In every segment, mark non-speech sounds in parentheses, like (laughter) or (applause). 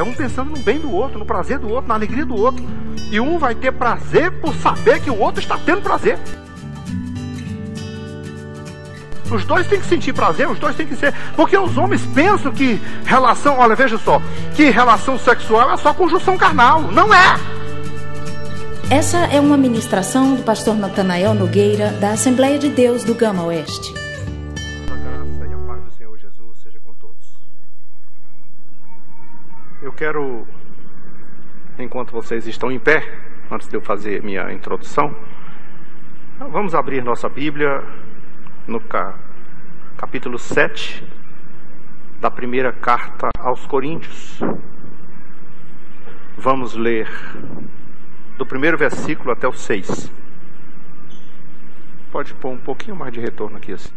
É um pensando no bem do outro, no prazer do outro, na alegria do outro. E um vai ter prazer por saber que o outro está tendo prazer. Os dois têm que sentir prazer, os dois têm que ser. Porque os homens pensam que relação, olha, veja só, que relação sexual é só conjunção carnal. Não é! Essa é uma ministração do pastor Natanael Nogueira, da Assembleia de Deus do Gama Oeste. Quero, enquanto vocês estão em pé, antes de eu fazer minha introdução, vamos abrir nossa Bíblia no capítulo 7 da primeira carta aos Coríntios. Vamos ler do primeiro versículo até o 6. Pode pôr um pouquinho mais de retorno aqui assim.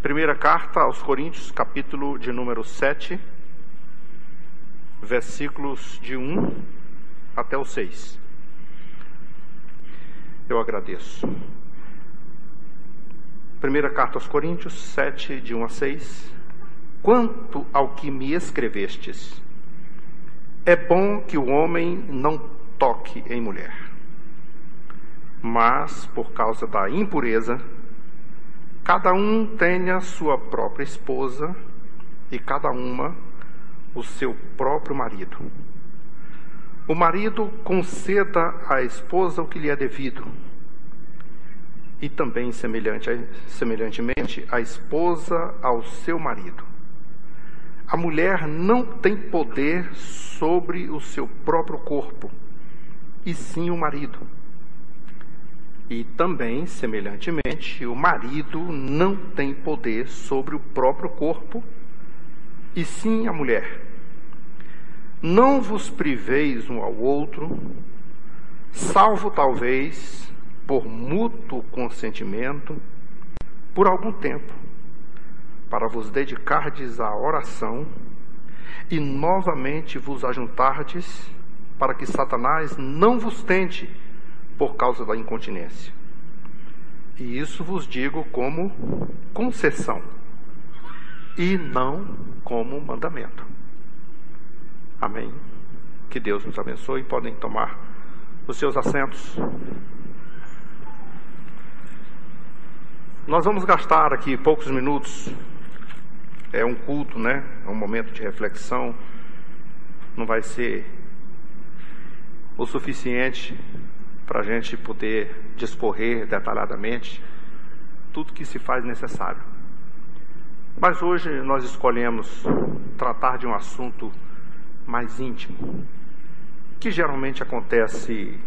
Primeira carta aos Coríntios, capítulo de número 7, versículos de 1 até o 6. Eu agradeço. Primeira carta aos Coríntios, 7, de 1 a 6. Quanto ao que me escrevestes, é bom que o homem não toque em mulher, mas por causa da impureza, cada um tenha sua própria esposa e cada uma o seu próprio marido. O marido conceda à esposa o que lhe é devido, e também semelhante, semelhantemente a esposa ao seu marido. A mulher não tem poder sobre o seu próprio corpo, e sim o marido. E também, semelhantemente, o marido não tem poder sobre o próprio corpo, e sim a mulher. Não vos priveis um ao outro, salvo talvez por mútuo consentimento, por algum tempo para vos dedicardes à oração e novamente vos ajuntardes para que Satanás não vos tente por causa da incontinência. E isso vos digo como concessão e não como mandamento. Amém. Que Deus nos abençoe. Podem tomar os seus assentos. Nós vamos gastar aqui poucos minutos é um culto, né? É um momento de reflexão. Não vai ser o suficiente para a gente poder discorrer detalhadamente tudo que se faz necessário. Mas hoje nós escolhemos tratar de um assunto mais íntimo, que geralmente acontece,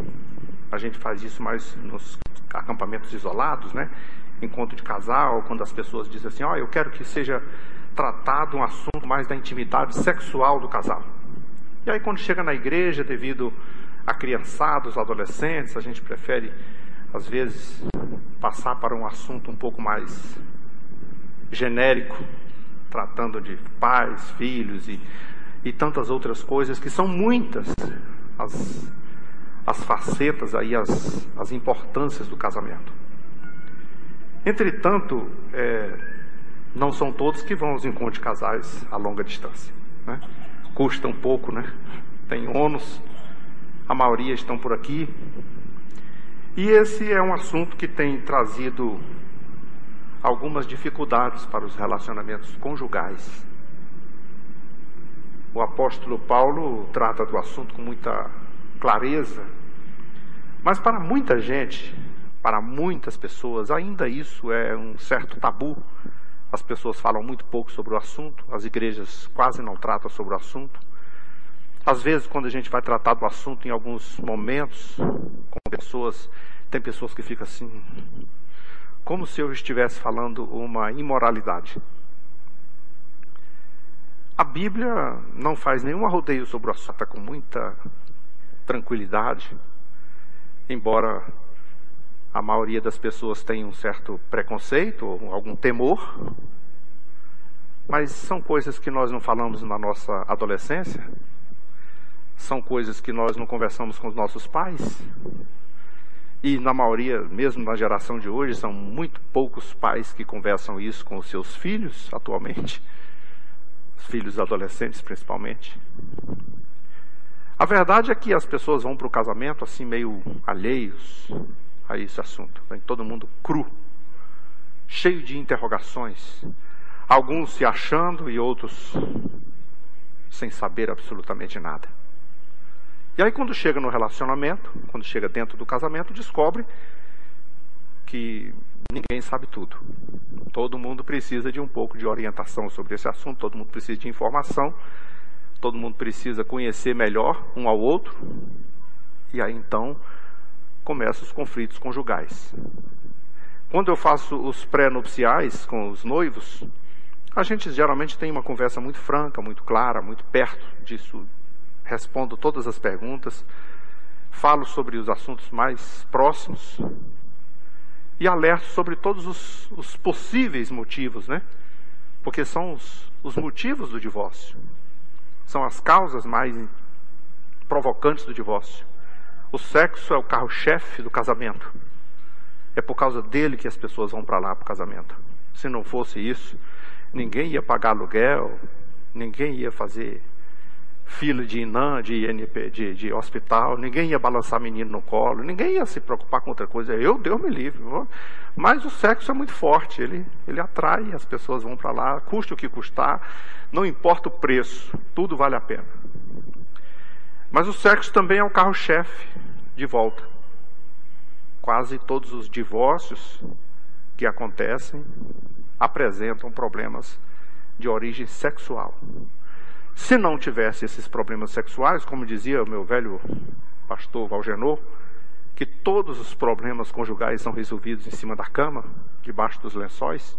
a gente faz isso mais nos acampamentos isolados, né? Encontro de casal, quando as pessoas dizem assim, ó, oh, eu quero que seja tratado um assunto mais da intimidade sexual do casal. E aí, quando chega na igreja, devido a criançados, adolescentes, a gente prefere, às vezes, passar para um assunto um pouco mais genérico, tratando de pais, filhos e, e tantas outras coisas, que são muitas as, as facetas aí, as, as importâncias do casamento. Entretanto, é, não são todos que vão aos encontros de casais a longa distância. Né? Custa um pouco, né? Tem ônus, a maioria estão por aqui. E esse é um assunto que tem trazido algumas dificuldades para os relacionamentos conjugais. O apóstolo Paulo trata do assunto com muita clareza, mas para muita gente, para muitas pessoas, ainda isso é um certo tabu as pessoas falam muito pouco sobre o assunto, as igrejas quase não tratam sobre o assunto. Às vezes, quando a gente vai tratar do assunto em alguns momentos, com pessoas, tem pessoas que ficam assim, como se eu estivesse falando uma imoralidade. A Bíblia não faz nenhum arrodeio sobre o assunto, com muita tranquilidade, embora a maioria das pessoas tem um certo preconceito, algum temor, mas são coisas que nós não falamos na nossa adolescência, são coisas que nós não conversamos com os nossos pais, e na maioria, mesmo na geração de hoje, são muito poucos pais que conversam isso com os seus filhos atualmente. Os os filhos adolescentes principalmente. A verdade é que as pessoas vão para o casamento assim meio alheios a esse assunto. Vem todo mundo cru, cheio de interrogações. Alguns se achando e outros sem saber absolutamente nada. E aí, quando chega no relacionamento, quando chega dentro do casamento, descobre que ninguém sabe tudo. Todo mundo precisa de um pouco de orientação sobre esse assunto, todo mundo precisa de informação, todo mundo precisa conhecer melhor um ao outro. E aí então começam os conflitos conjugais. Quando eu faço os pré-nupciais com os noivos, a gente geralmente tem uma conversa muito franca, muito clara, muito perto disso respondo todas as perguntas, falo sobre os assuntos mais próximos e alerto sobre todos os, os possíveis motivos, né? Porque são os, os motivos do divórcio, são as causas mais provocantes do divórcio. O sexo é o carro-chefe do casamento. É por causa dele que as pessoas vão para lá para o casamento. Se não fosse isso, ninguém ia pagar aluguel, ninguém ia fazer fila de INAM, de INP, de, de hospital, ninguém ia balançar menino no colo, ninguém ia se preocupar com outra coisa. Eu, Deus me livre. Mas o sexo é muito forte, ele, ele atrai, as pessoas vão para lá, custe o que custar, não importa o preço, tudo vale a pena. Mas o sexo também é o carro-chefe de volta. Quase todos os divórcios que acontecem apresentam problemas de origem sexual. Se não tivesse esses problemas sexuais, como dizia o meu velho pastor Valgenor, que todos os problemas conjugais são resolvidos em cima da cama, debaixo dos lençóis,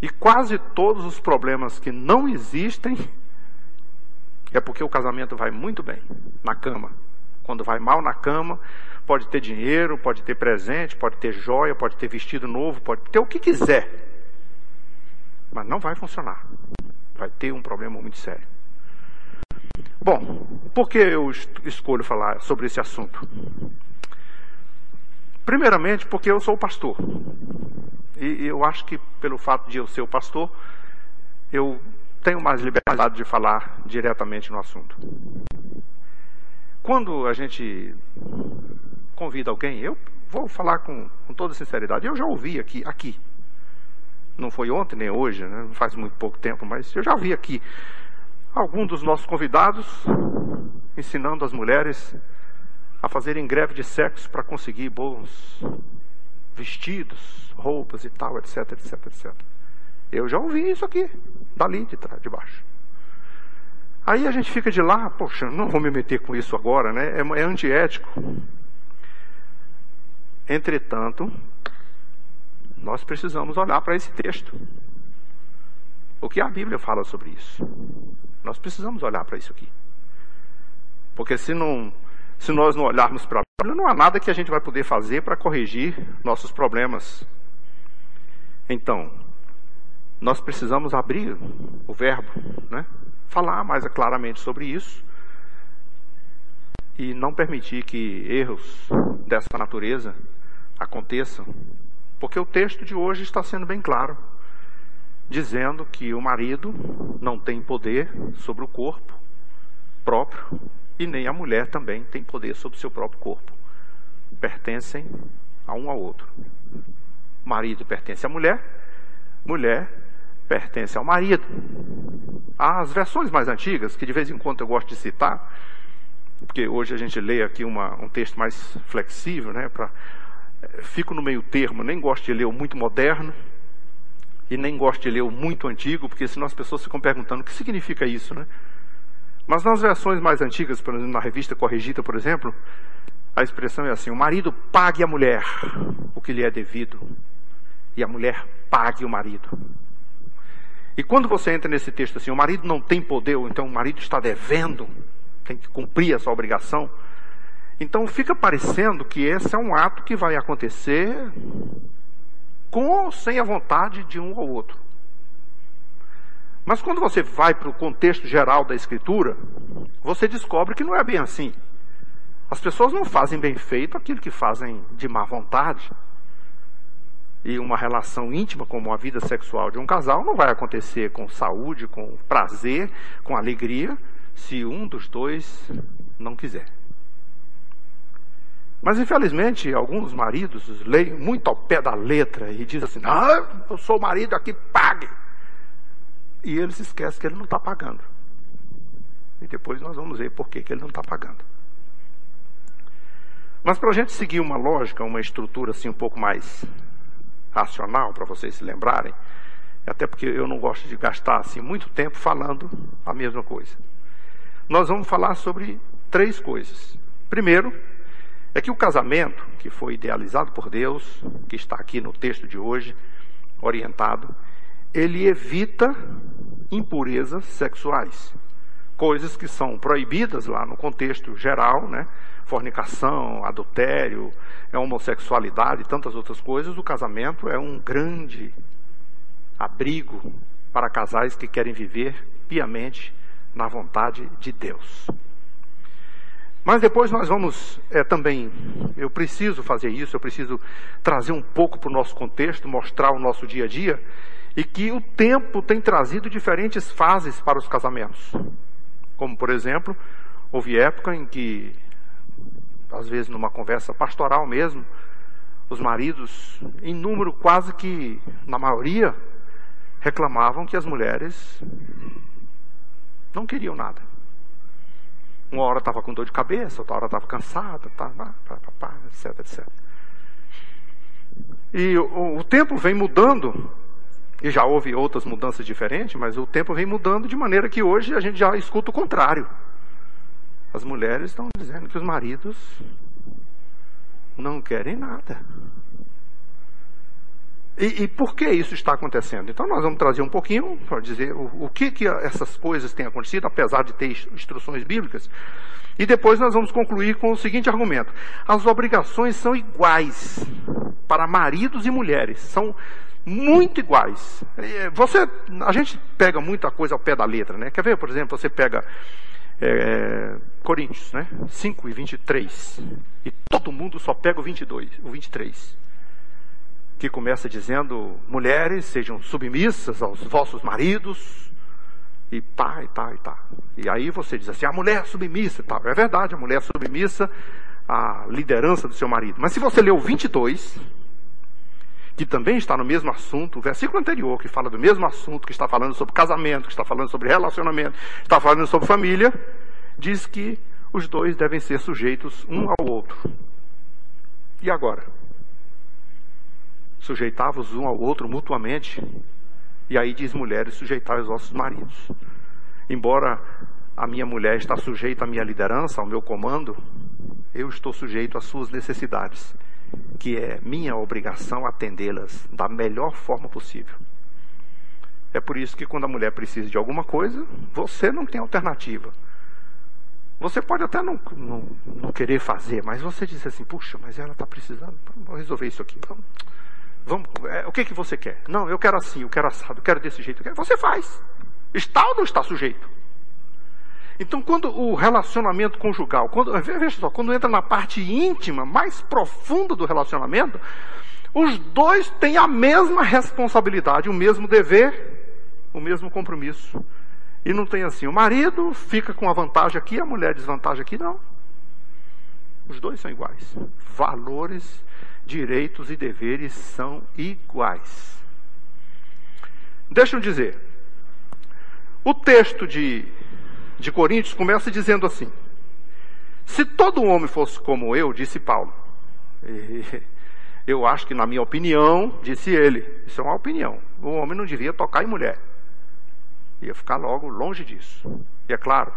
e quase todos os problemas que não existem é porque o casamento vai muito bem na cama. Quando vai mal na cama, pode ter dinheiro, pode ter presente, pode ter joia, pode ter vestido novo, pode ter o que quiser. Mas não vai funcionar vai ter um problema muito sério. Bom, por que eu escolho falar sobre esse assunto? Primeiramente, porque eu sou pastor. E eu acho que pelo fato de eu ser o pastor, eu tenho mais liberdade de falar diretamente no assunto. Quando a gente convida alguém, eu vou falar com, com toda sinceridade. Eu já ouvi aqui, aqui, não foi ontem nem hoje, né? faz muito pouco tempo, mas eu já vi aqui algum dos nossos convidados ensinando as mulheres a fazerem greve de sexo para conseguir bons vestidos, roupas e tal, etc, etc, etc. Eu já ouvi isso aqui, dali de trás, de baixo. Aí a gente fica de lá, poxa, não vou me meter com isso agora, né? É, é antiético. Entretanto, nós precisamos olhar para esse texto. O que a Bíblia fala sobre isso? Nós precisamos olhar para isso aqui. Porque se não, se nós não olharmos para a Bíblia, não há nada que a gente vai poder fazer para corrigir nossos problemas. Então, nós precisamos abrir o verbo, né? falar mais claramente sobre isso e não permitir que erros dessa natureza aconteçam porque o texto de hoje está sendo bem claro, dizendo que o marido não tem poder sobre o corpo próprio e nem a mulher também tem poder sobre o seu próprio corpo. Pertencem a um ao outro. O marido pertence à mulher, mulher pertence ao marido. As versões mais antigas, que de vez em quando eu gosto de citar, porque hoje a gente lê aqui uma, um texto mais flexível, né, para fico no meio termo, nem gosto de ler o muito moderno e nem gosto de ler o muito antigo, porque senão as pessoas ficam perguntando o que significa isso, né? Mas nas versões mais antigas, por exemplo, na revista Corrigida, por exemplo, a expressão é assim: o marido pague a mulher o que lhe é devido, e a mulher pague o marido. E quando você entra nesse texto assim, o marido não tem poder, então o marido está devendo, tem que cumprir essa obrigação, então fica parecendo que esse é um ato que vai acontecer com ou sem a vontade de um ou outro. Mas quando você vai para o contexto geral da Escritura, você descobre que não é bem assim. As pessoas não fazem bem feito aquilo que fazem de má vontade. E uma relação íntima, como a vida sexual de um casal, não vai acontecer com saúde, com prazer, com alegria, se um dos dois não quiser. Mas infelizmente alguns maridos leem muito ao pé da letra e dizem assim: ah, eu sou marido aqui, pague. E ele se esquece que ele não está pagando. E depois nós vamos ver por que, que ele não está pagando. Mas para a gente seguir uma lógica, uma estrutura assim um pouco mais racional, para vocês se lembrarem, até porque eu não gosto de gastar assim muito tempo falando a mesma coisa. Nós vamos falar sobre três coisas. Primeiro, é que o casamento, que foi idealizado por Deus, que está aqui no texto de hoje, orientado, ele evita impurezas sexuais coisas que são proibidas lá no contexto geral, né? Fornicação, adultério, é homossexualidade e tantas outras coisas. O casamento é um grande abrigo para casais que querem viver piamente na vontade de Deus. Mas depois nós vamos é, também, eu preciso fazer isso, eu preciso trazer um pouco para o nosso contexto, mostrar o nosso dia a dia, e que o tempo tem trazido diferentes fases para os casamentos. Como, por exemplo, houve época em que, às vezes numa conversa pastoral mesmo, os maridos, em número quase que, na maioria, reclamavam que as mulheres não queriam nada. Uma hora estava com dor de cabeça, outra hora estava cansada, etc, etc. E o, o tempo vem mudando e já houve outras mudanças diferentes, mas o tempo vem mudando de maneira que hoje a gente já escuta o contrário. As mulheres estão dizendo que os maridos não querem nada. E, e, por que isso está acontecendo? Então nós vamos trazer um pouquinho para dizer o, o, que, que essas coisas têm acontecido, apesar de ter instruções bíblicas. E depois nós vamos concluir com o seguinte argumento: as obrigações são iguais para maridos e mulheres, são muito iguais. Você, a gente pega muita coisa ao pé da letra, né? Quer ver, por exemplo, você pega é, Coríntios, né? 5 e 23. E todo mundo só pega o 22, o 23. Que começa dizendo: mulheres sejam submissas aos vossos maridos. E pá, e tá, e tá. E aí você diz assim: a mulher submissa e tal. É verdade, a mulher submissa à liderança do seu marido. Mas se você ler o 22, que também está no mesmo assunto, o versículo anterior, que fala do mesmo assunto, que está falando sobre casamento, que está falando sobre relacionamento, está falando sobre família, diz que os dois devem ser sujeitos um ao outro. E agora? Sujeitavos um ao outro mutuamente. E aí diz mulheres, sujeitar os vossos maridos. Embora a minha mulher está sujeita à minha liderança, ao meu comando, eu estou sujeito às suas necessidades que é minha obrigação atendê-las da melhor forma possível. É por isso que quando a mulher precisa de alguma coisa, você não tem alternativa. Você pode até não, não, não querer fazer, mas você diz assim, puxa, mas ela está precisando, vamos resolver isso aqui. Vamos, vamos é, o que, que você quer? Não, eu quero assim, eu quero assado, eu quero desse jeito. Quero. Você faz. Está ou não está sujeito? Então, quando o relacionamento conjugal, quando, veja só, quando entra na parte íntima, mais profunda do relacionamento, os dois têm a mesma responsabilidade, o mesmo dever, o mesmo compromisso. E não tem assim, o marido fica com a vantagem aqui, a mulher desvantagem aqui, não. Os dois são iguais. Valores, direitos e deveres são iguais. Deixa eu dizer, o texto de de Coríntios começa dizendo assim: Se todo homem fosse como eu, disse Paulo, (laughs) eu acho que, na minha opinião, disse ele, isso é uma opinião, o homem não devia tocar em mulher, ia ficar logo longe disso. E é claro,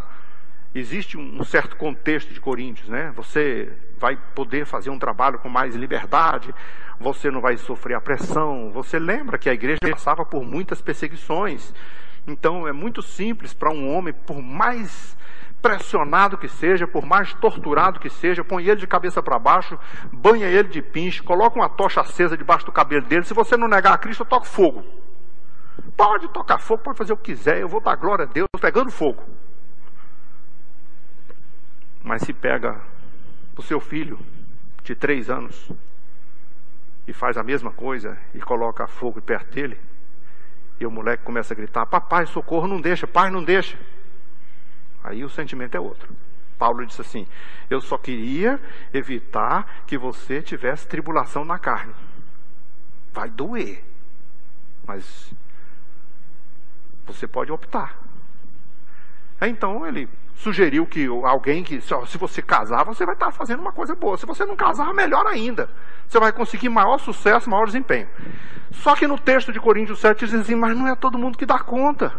existe um certo contexto de Coríntios, né? Você vai poder fazer um trabalho com mais liberdade, você não vai sofrer a pressão. Você lembra que a igreja passava por muitas perseguições. Então é muito simples para um homem, por mais pressionado que seja, por mais torturado que seja, põe ele de cabeça para baixo, banha ele de pinche, coloca uma tocha acesa debaixo do cabelo dele. Se você não negar a Cristo, eu toco fogo. Pode tocar fogo, pode fazer o que quiser, eu vou dar glória a Deus pegando fogo. Mas se pega o seu filho de três anos e faz a mesma coisa e coloca fogo perto dele, e o moleque começa a gritar: Papai, socorro, não deixa, pai, não deixa. Aí o sentimento é outro. Paulo disse assim: Eu só queria evitar que você tivesse tribulação na carne. Vai doer, mas você pode optar. Então ele sugeriu que alguém que, se você casar, você vai estar fazendo uma coisa boa. Se você não casar, melhor ainda. Você vai conseguir maior sucesso, maior desempenho. Só que no texto de Coríntios 7 diz assim, mas não é todo mundo que dá conta.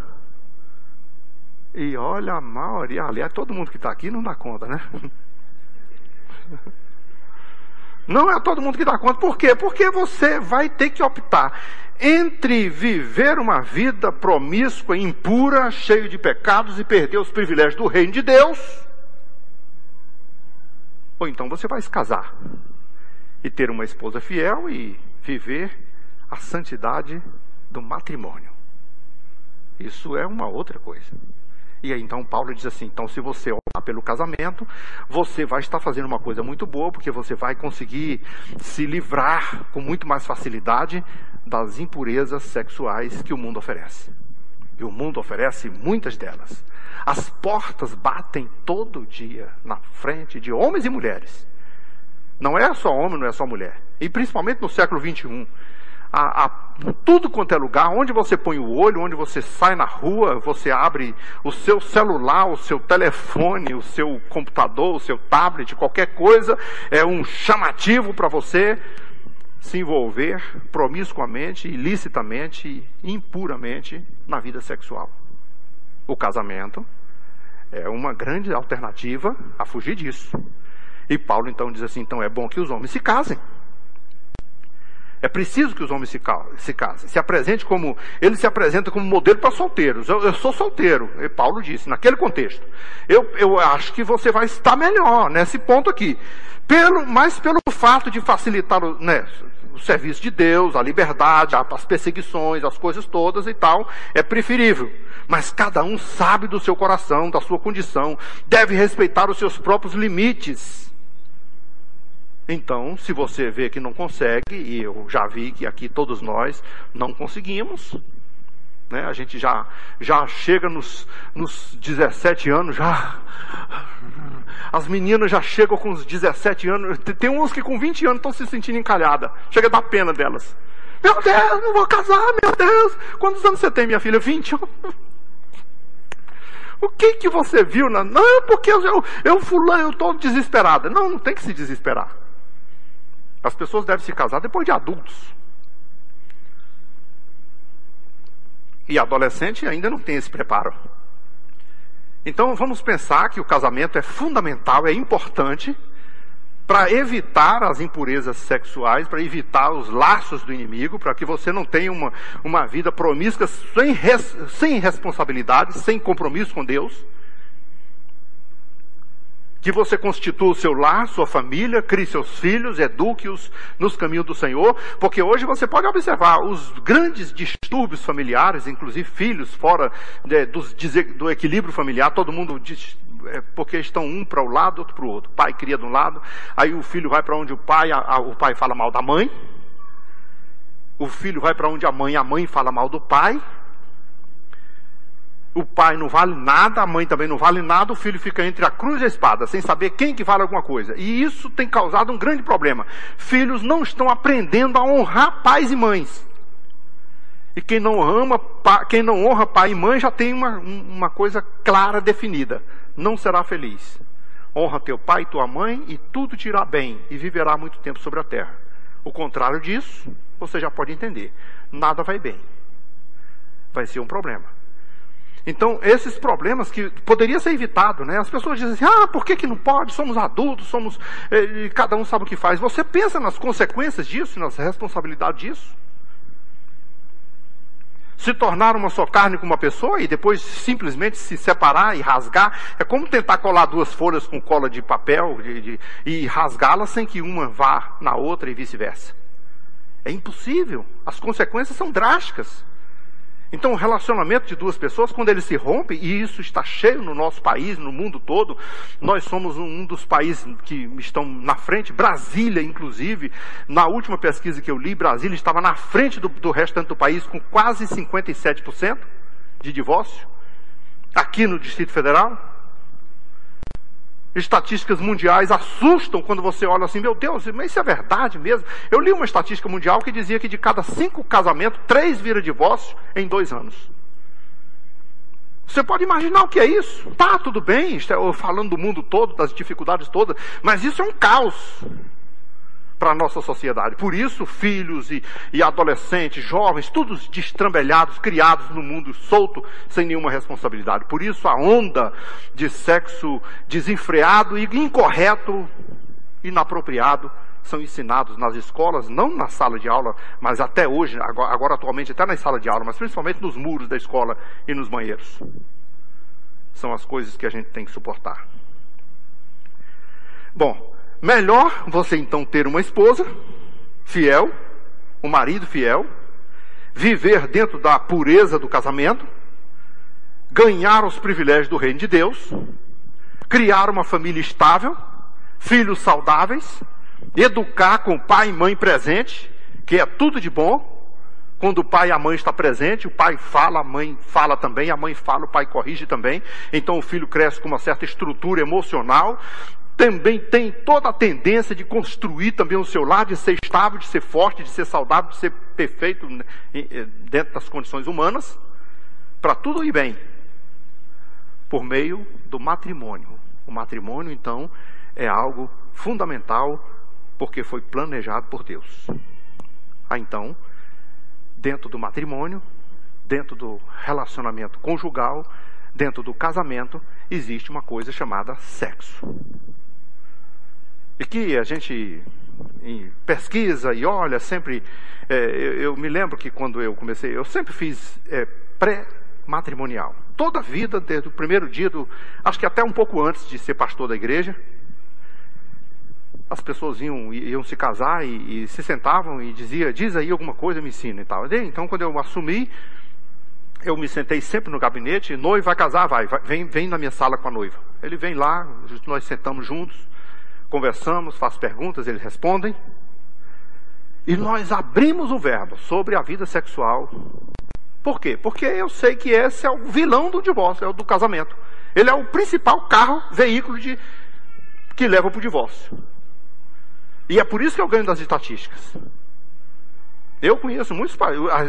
E olha a maioria, aliás, todo mundo que está aqui não dá conta, né? (laughs) Não é todo mundo que dá conta. Por quê? Porque você vai ter que optar entre viver uma vida promíscua, impura, cheio de pecados e perder os privilégios do reino de Deus, ou então você vai se casar e ter uma esposa fiel e viver a santidade do matrimônio. Isso é uma outra coisa. E aí então Paulo diz assim: então se você optar pelo casamento, você vai estar fazendo uma coisa muito boa, porque você vai conseguir se livrar com muito mais facilidade das impurezas sexuais que o mundo oferece. E o mundo oferece muitas delas. As portas batem todo dia na frente de homens e mulheres. Não é só homem, não é só mulher. E principalmente no século 21 a, a, tudo quanto é lugar, onde você põe o olho, onde você sai na rua, você abre o seu celular, o seu telefone, o seu computador, o seu tablet, qualquer coisa, é um chamativo para você se envolver promiscuamente, ilicitamente, impuramente na vida sexual. O casamento é uma grande alternativa a fugir disso. E Paulo então diz assim: então é bom que os homens se casem. É preciso que os homens se, se casem. Se apresente como. Ele se apresenta como modelo para solteiros. Eu, eu, sou solteiro, e Paulo disse, naquele contexto. Eu, eu acho que você vai estar melhor nesse ponto aqui. Pelo, mas pelo fato de facilitar o, né, o serviço de Deus, a liberdade, as perseguições, as coisas todas e tal, é preferível. Mas cada um sabe do seu coração, da sua condição, deve respeitar os seus próprios limites. Então, se você vê que não consegue, e eu já vi que aqui todos nós não conseguimos, né? a gente já, já chega nos, nos 17 anos, já. As meninas já chegam com os 17 anos. Tem uns que com 20 anos estão se sentindo encalhada. Chega a dar pena delas. Meu Deus, não vou casar, meu Deus. Quantos anos você tem, minha filha? 20? O que que você viu? Na... Não, porque eu, eu, eu fulano, eu estou desesperada. Não, não tem que se desesperar. As pessoas devem se casar depois de adultos. E adolescente ainda não tem esse preparo. Então vamos pensar que o casamento é fundamental, é importante para evitar as impurezas sexuais, para evitar os laços do inimigo, para que você não tenha uma, uma vida promíscua sem, res, sem responsabilidade, sem compromisso com Deus que você constitua o seu lar, sua família, crie seus filhos, eduque-os nos caminhos do Senhor, porque hoje você pode observar os grandes distúrbios familiares, inclusive filhos fora de, do, do, equilíbrio familiar, todo mundo é, porque estão um para o um lado, outro para o outro. O pai cria de um lado, aí o filho vai para onde o pai, a, a, o pai fala mal da mãe, o filho vai para onde a mãe, a mãe fala mal do pai, o pai não vale nada, a mãe também não vale nada, o filho fica entre a cruz e a espada, sem saber quem que vale alguma coisa. E isso tem causado um grande problema. Filhos não estão aprendendo a honrar pais e mães. E quem não ama, quem não honra pai e mãe já tem uma, uma coisa clara definida. Não será feliz. Honra teu pai e tua mãe e tudo te irá bem e viverá muito tempo sobre a terra. O contrário disso, você já pode entender. Nada vai bem. Vai ser um problema. Então, esses problemas que poderia ser evitado, né? As pessoas dizem assim, ah, por que, que não pode? Somos adultos, somos. Eh, cada um sabe o que faz. Você pensa nas consequências disso, nas responsabilidades disso? Se tornar uma só carne com uma pessoa e depois simplesmente se separar e rasgar, é como tentar colar duas folhas com cola de papel de, de, e rasgá-las sem que uma vá na outra e vice-versa. É impossível. As consequências são drásticas. Então, o relacionamento de duas pessoas, quando ele se rompe, e isso está cheio no nosso país, no mundo todo, nós somos um dos países que estão na frente, Brasília, inclusive, na última pesquisa que eu li, Brasília estava na frente do, do restante do país com quase 57% de divórcio, aqui no Distrito Federal. Estatísticas mundiais assustam quando você olha assim, meu Deus, mas isso é verdade mesmo? Eu li uma estatística mundial que dizia que de cada cinco casamentos, três vira divórcio em dois anos. Você pode imaginar o que é isso? Tá, tudo bem, falando do mundo todo, das dificuldades todas, mas isso é um caos para a nossa sociedade. Por isso, filhos e, e adolescentes, jovens, todos destrambelhados, criados no mundo solto, sem nenhuma responsabilidade. Por isso, a onda de sexo desenfreado e incorreto, inapropriado, são ensinados nas escolas, não na sala de aula, mas até hoje, agora, agora atualmente até na sala de aula, mas principalmente nos muros da escola e nos banheiros. São as coisas que a gente tem que suportar. Bom, Melhor você então ter uma esposa fiel, um marido fiel, viver dentro da pureza do casamento, ganhar os privilégios do reino de Deus, criar uma família estável, filhos saudáveis, educar com pai e mãe presente, que é tudo de bom. Quando o pai e a mãe estão presentes, o pai fala, a mãe fala também, a mãe fala, o pai corrige também. Então o filho cresce com uma certa estrutura emocional, também tem toda a tendência de construir também o seu lar, de ser estável, de ser forte, de ser saudável, de ser perfeito né, dentro das condições humanas, para tudo ir bem, por meio do matrimônio. O matrimônio, então, é algo fundamental, porque foi planejado por Deus. Ah, então, dentro do matrimônio, dentro do relacionamento conjugal, dentro do casamento, existe uma coisa chamada sexo. E que a gente pesquisa e olha sempre. É, eu, eu, me lembro que quando eu comecei, eu sempre fiz é, pré-matrimonial. Toda a vida, desde o primeiro dia, do, acho que até um pouco antes de ser pastor da igreja, as pessoas iam, iam se casar e, e, se sentavam e dizia, diz aí alguma coisa, me ensina e tal. Então, quando eu assumi, eu me sentei sempre no gabinete, noiva vai casar, vai, vai, vem, vem na minha sala com a noiva. Ele vem lá, nós sentamos juntos, conversamos, faço perguntas, eles respondem. E nós abrimos o verbo sobre a vida sexual. Por quê? Porque eu sei que esse é o vilão do divórcio, é o do casamento. Ele é o principal carro, veículo de, que leva para o divórcio. E é por isso que eu ganho das estatísticas. Eu conheço muitos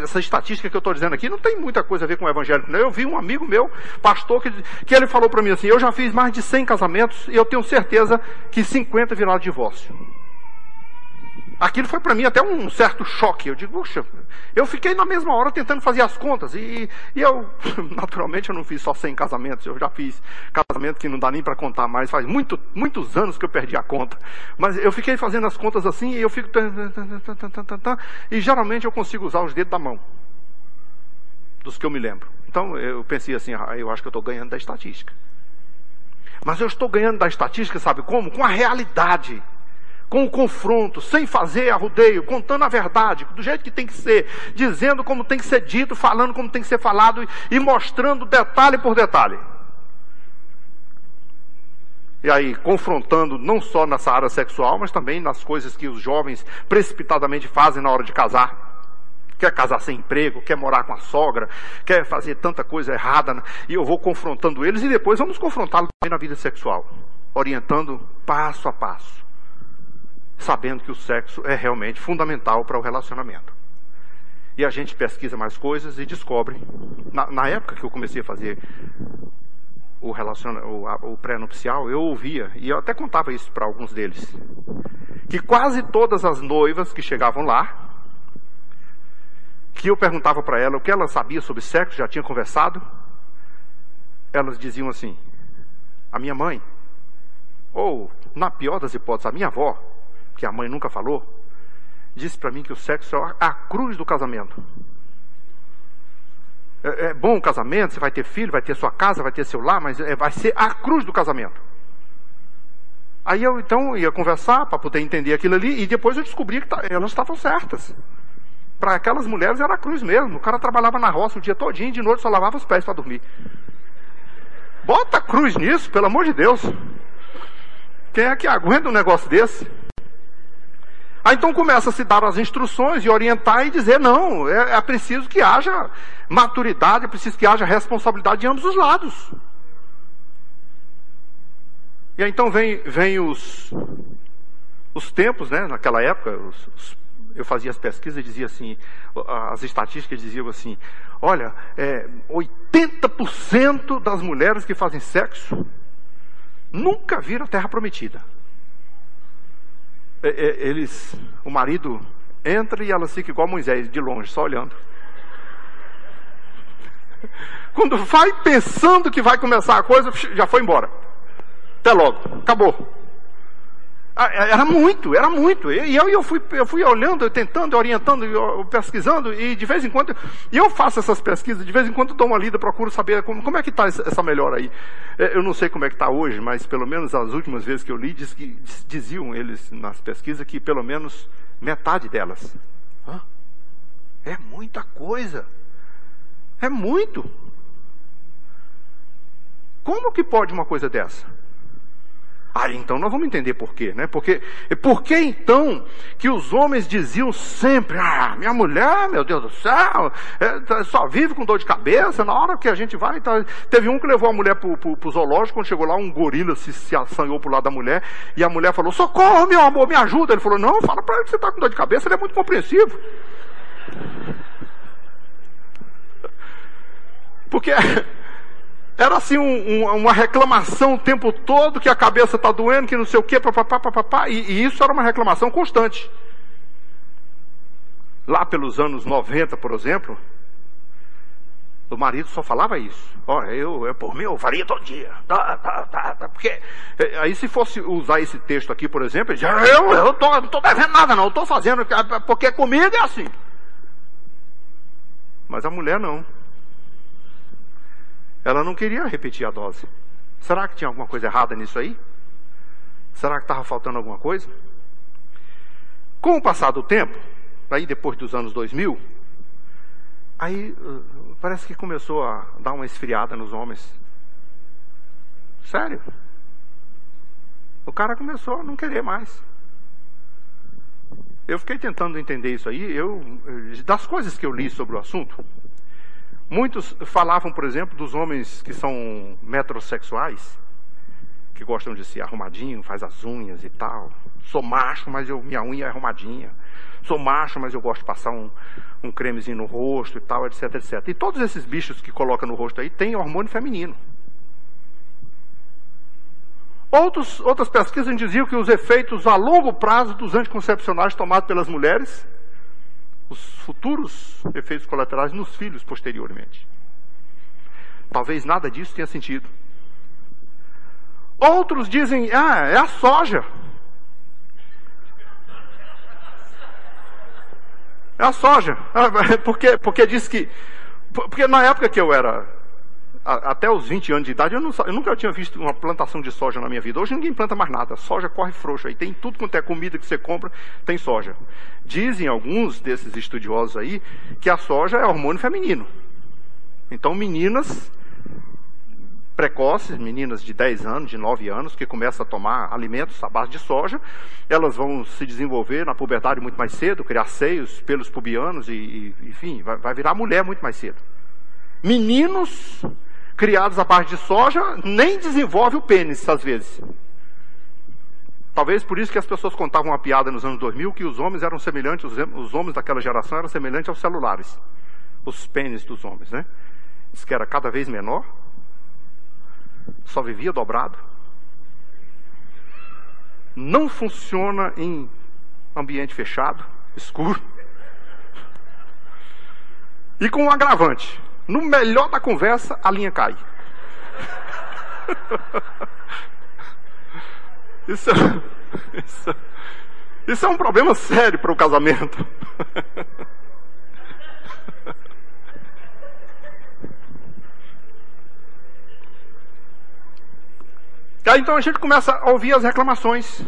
essa estatística que eu estou dizendo aqui não tem muita coisa a ver com o evangelho. Eu vi um amigo meu, pastor, que, que ele falou para mim assim: Eu já fiz mais de 100 casamentos e eu tenho certeza que 50 viraram divórcio. Aquilo foi para mim até um certo choque. Eu digo, puxa, eu fiquei na mesma hora tentando fazer as contas. E, e eu, (laughs) naturalmente, eu não fiz só 100 casamentos. Eu já fiz casamento que não dá nem para contar mais. Faz muito, muitos anos que eu perdi a conta. Mas eu fiquei fazendo as contas assim e eu fico. E geralmente eu consigo usar os dedos da mão. Dos que eu me lembro. Então eu pensei assim, ah, eu acho que eu estou ganhando da estatística. Mas eu estou ganhando da estatística, sabe como? Com a realidade com o confronto, sem fazer arrudeio, contando a verdade, do jeito que tem que ser, dizendo como tem que ser dito, falando como tem que ser falado e mostrando detalhe por detalhe. E aí, confrontando não só nessa área sexual, mas também nas coisas que os jovens precipitadamente fazem na hora de casar. Quer casar sem emprego, quer morar com a sogra, quer fazer tanta coisa errada, e eu vou confrontando eles e depois vamos confrontá-los também na vida sexual, orientando passo a passo sabendo que o sexo é realmente fundamental para o relacionamento. E a gente pesquisa mais coisas e descobre, na, na época que eu comecei a fazer o, o, o pré-nupcial, eu ouvia, e eu até contava isso para alguns deles, que quase todas as noivas que chegavam lá, que eu perguntava para ela o que ela sabia sobre sexo, já tinha conversado, elas diziam assim: a minha mãe, ou na pior das hipóteses, a minha avó, que a mãe nunca falou, disse para mim que o sexo é a cruz do casamento. É, é, bom o casamento, você vai ter filho, vai ter sua casa, vai ter seu lar, mas é, vai ser a cruz do casamento. Aí eu então ia conversar para poder entender aquilo ali, e depois eu descobri que tá, elas estavam certas. Para aquelas mulheres era a cruz mesmo. O cara trabalhava na roça o dia todinho e de noite só lavava os pés para dormir. Bota cruz nisso, pelo amor de Deus. Quem é que aguenta um negócio desse? Aí então começa a se dar as instruções e orientar e dizer: não, é, é preciso que haja maturidade, é preciso que haja responsabilidade de ambos os lados. E aí então vem, vem os, os tempos, né? Naquela época, os, os, eu fazia as pesquisas e dizia assim, as estatísticas diziam assim, olha, é, 80% das mulheres que fazem sexo nunca viram a terra prometida. É, é, eles, o marido entra e ela fica igual Moisés, de longe, só olhando. (laughs) Quando vai pensando que vai começar a coisa, já foi embora. Até logo, acabou. Ah, é, era muito, era muito. E eu, eu, fui, eu fui olhando, tentando, orientando, pesquisando, e de vez em quando, e eu faço essas pesquisas, de vez em quando dou uma lida, procuro saber como, como é que está essa melhora aí. É, eu não sei como é que está hoje, mas pelo menos as últimas vezes que eu li, diz diziam eles nas pesquisas que pelo menos metade delas. Hã? É muita coisa. É muito. Como que pode uma coisa dessa? Ah, então nós vamos entender por quê, né? Porque, por que então que os homens diziam sempre, ah, minha mulher, meu Deus do céu, é, tá, só vive com dor de cabeça, na hora que a gente vai. Tá... Teve um que levou a mulher pro, pro zoológico, quando chegou lá, um gorila se, se assanhou pro lado da mulher, e a mulher falou, socorro, meu amor, me ajuda. Ele falou, não, fala para ele que você está com dor de cabeça, ele é muito compreensivo. Porque (laughs) era assim um, um, uma reclamação o tempo todo, que a cabeça está doendo, que não sei o quê, papapá, papapá, e, e isso era uma reclamação constante. Lá pelos anos 90, por exemplo, o marido só falava isso. Olha, eu, eu por mim eu faria todo dia. Tá, tá, tá, tá. Porque é, aí se fosse usar esse texto aqui, por exemplo, ele dizia, eu, eu tô, não estou devendo nada não, estou fazendo, porque comigo é assim. Mas a mulher não. Ela não queria repetir a dose. Será que tinha alguma coisa errada nisso aí? Será que estava faltando alguma coisa? Com o passar do tempo, aí depois dos anos 2000, aí uh, parece que começou a dar uma esfriada nos homens. Sério. O cara começou a não querer mais. Eu fiquei tentando entender isso aí. Eu, das coisas que eu li sobre o assunto, Muitos falavam, por exemplo, dos homens que são metrosexuais, que gostam de ser arrumadinho, faz as unhas e tal. Sou macho, mas eu, minha unha é arrumadinha. Sou macho, mas eu gosto de passar um, um cremezinho no rosto e tal, etc, etc. E todos esses bichos que colocam no rosto aí têm hormônio feminino. Outros, outras pesquisas diziam que os efeitos a longo prazo dos anticoncepcionais tomados pelas mulheres os futuros efeitos colaterais nos filhos posteriormente. Talvez nada disso tenha sentido. Outros dizem, ah, é a soja. É a soja. Ah, (laughs) porque, porque diz que. Porque na época que eu era até os 20 anos de idade, eu, não, eu, nunca tinha visto uma plantação de soja na minha vida. Hoje ninguém planta mais nada. Soja corre frouxo aí. Tem tudo quanto é comida que você compra, tem soja. Dizem alguns desses estudiosos aí que a soja é hormônio feminino. Então, meninas precoces, meninas de 10 anos, de 9 anos, que começam a tomar alimentos à base de soja, elas vão se desenvolver na puberdade muito mais cedo, criar seios, pelos pubianos e, e enfim, vai, vai virar mulher muito mais cedo. Meninos criados à base de soja nem desenvolve o pênis, às vezes. Talvez por isso que as pessoas contavam uma piada nos anos 2000 que os homens eram semelhantes, os homens daquela geração eram semelhantes aos celulares. Os pênis dos homens, né? Diz que era cada vez menor, só vivia dobrado. Não funciona em ambiente fechado, escuro. E com um agravante. No melhor da conversa, a linha cai. (laughs) Isso, isso, isso é um problema sério para o casamento. (laughs) Aí então a gente começa a ouvir as reclamações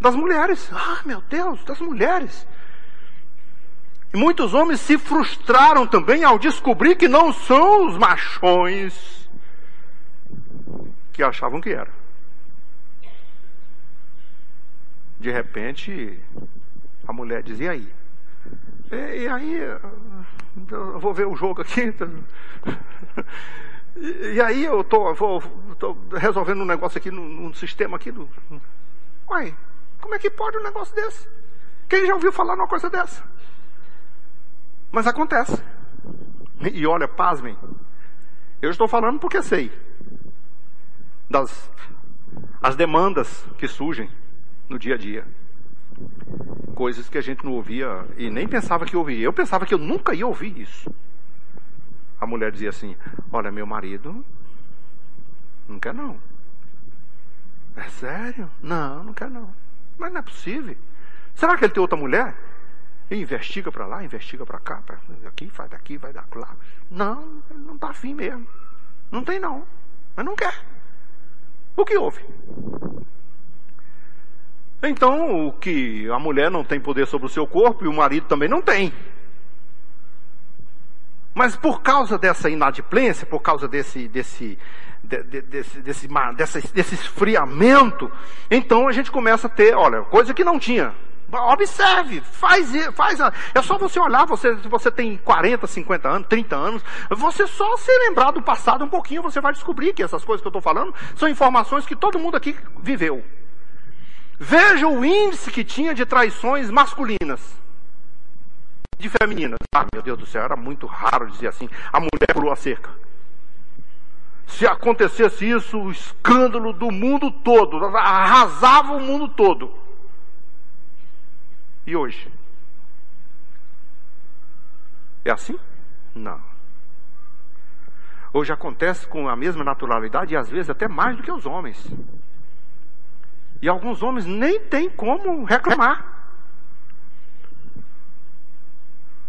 das mulheres. Ah, meu Deus, das mulheres. E muitos homens se frustraram também ao descobrir que não são os machões que achavam que era. De repente, a mulher dizia: aí? E, e aí, eu vou ver o jogo aqui. (laughs) E, aí eu tô, vou, tô resolvendo um negócio aqui no, sistema aqui do. Uai, como é que pode um negócio desse? Quem já ouviu falar numa coisa dessa? Mas acontece. E olha, pasmem. Eu estou falando porque sei das as demandas que surgem no dia a dia. Coisas que a gente não ouvia e nem pensava que ouvia. Eu pensava que eu nunca ia ouvir isso. A mulher dizia assim: Olha, meu marido não quer não. É sério? Não, não quer não. Mas não é possível. Será que ele tem outra mulher? Investiga para lá, investiga para cá, pra aqui, faz daqui, vai dar lá. Não, não está afim mesmo. Não tem não. Mas não quer. O que houve? Então, o que a mulher não tem poder sobre o seu corpo e o marido também não tem. Mas por causa dessa inadimplência, por causa desse, desse, de, de, desse, desse, desse, desse esfriamento, então a gente começa a ter, olha, coisa que não tinha. Observe, faz, faz. É só você olhar, você, se você tem 40, 50 anos, 30 anos, você só se lembrar do passado um pouquinho, você vai descobrir que essas coisas que eu estou falando são informações que todo mundo aqui viveu. Veja o índice que tinha de traições masculinas de femininas. Ah, meu Deus do céu, era muito raro dizer assim, a mulher pulou a cerca. Se acontecesse isso, o escândalo do mundo todo, arrasava o mundo todo. E hoje? É assim? Não. Hoje acontece com a mesma naturalidade e às vezes até mais do que os homens. E alguns homens nem têm como reclamar.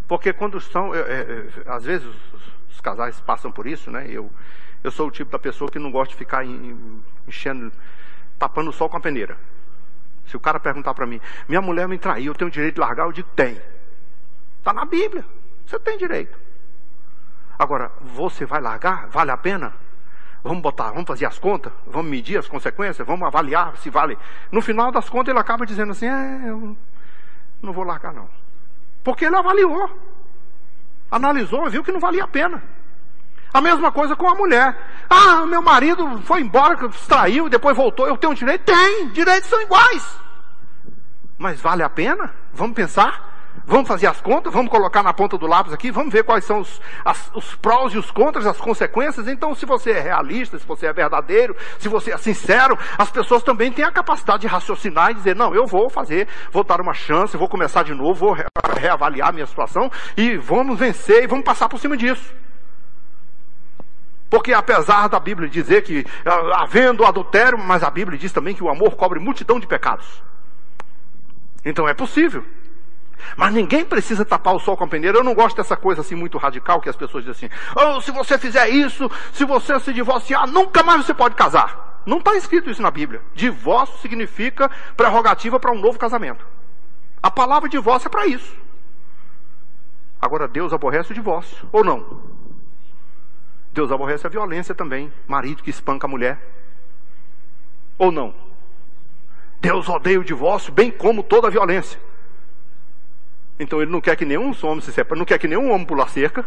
Porque quando estão, é, é, às vezes os, os, casais passam por isso, né? Eu, eu sou o tipo da pessoa que não gosta de ficar enchendo, tapando o sol com a peneira. Se o cara perguntar para mim, minha mulher me traiu, eu tenho direito de largar, eu digo, tem. Está na Bíblia, você tem direito. Agora, você vai largar? Vale a pena? Vamos botar, vamos fazer as contas, vamos medir as consequências, vamos avaliar se vale. No final das contas, ele acaba dizendo assim: é, eu não vou largar, não. Porque ele avaliou, analisou, viu que não valia a pena. A mesma coisa com a mulher. Ah, meu marido foi embora, traiu, depois voltou. Eu tenho direito? Tem, direitos são iguais. Mas vale a pena? Vamos pensar? Vamos fazer as contas, vamos colocar na ponta do lápis aqui, vamos ver quais são os, as, os prós e os contras, as consequências. Então, se você é realista, se você é verdadeiro, se você é sincero, as pessoas também têm a capacidade de raciocinar e dizer: não, eu vou fazer, vou dar uma chance, vou começar de novo, vou reavaliar a minha situação e vamos vencer e vamos passar por cima disso. Porque apesar da Bíblia dizer que ah, havendo adultério, mas a Bíblia diz também que o amor cobre multidão de pecados. Então é possível. Mas ninguém precisa tapar o sol com a peneira. Eu não gosto dessa coisa assim muito radical que as pessoas dizem assim: oh, se você fizer isso, se você se divorciar, nunca mais você pode casar. Não está escrito isso na Bíblia. Divórcio significa prerrogativa para um novo casamento. A palavra divórcio é para isso. Agora, Deus aborrece o divórcio, ou não? Deus aborrece a violência também. Marido que espanca a mulher. Ou não? Deus odeia o divórcio, bem como toda a violência. Então ele não quer que nenhum homem se separe, não quer que nenhum homem pular cerca,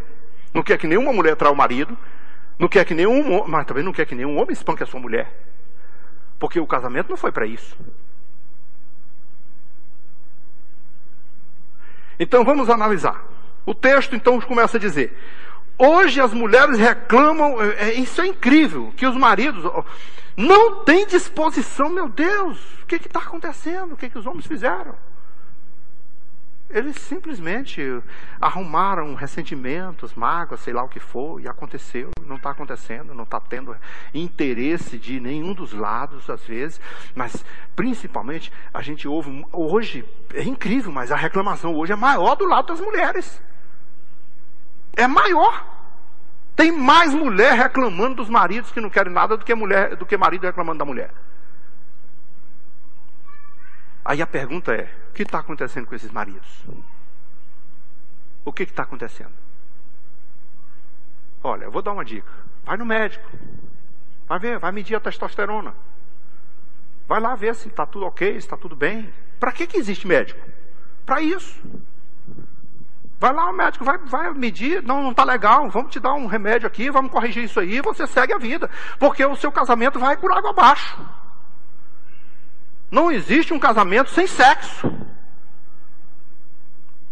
não quer que nenhuma mulher traia o marido, não quer que nenhum mas também não quer que nenhum homem espanque a sua mulher. Porque o casamento não foi para isso. Então vamos analisar. O texto então começa a dizer: Hoje as mulheres reclamam, é, é isso é incrível, que os maridos não têm disposição, meu Deus, o que está acontecendo? O que, que os homens fizeram? Eles simplesmente arrumaram ressentimentos, mágoas, sei lá o que for, e aconteceu, não está acontecendo, não está tendo interesse de nenhum dos lados, às vezes, mas principalmente a gente ouve, hoje, é incrível, mas a reclamação hoje é maior do lado das mulheres. É maior. Tem mais mulher reclamando dos maridos que não querem nada do que mulher, do que marido reclamando da mulher. Aí a pergunta é: o que está acontecendo com esses maridos? O que está acontecendo? Olha, eu vou dar uma dica. Vai no médico. Vai ver, vai medir a testosterona. Vai lá ver se está tudo ok, se está tudo bem. Para que, que existe médico? Para isso. Vai lá, o médico vai, vai medir, não, não está legal, vamos te dar um remédio aqui, vamos corrigir isso aí, você segue a vida. Porque o seu casamento vai por água abaixo. Não existe um casamento sem sexo.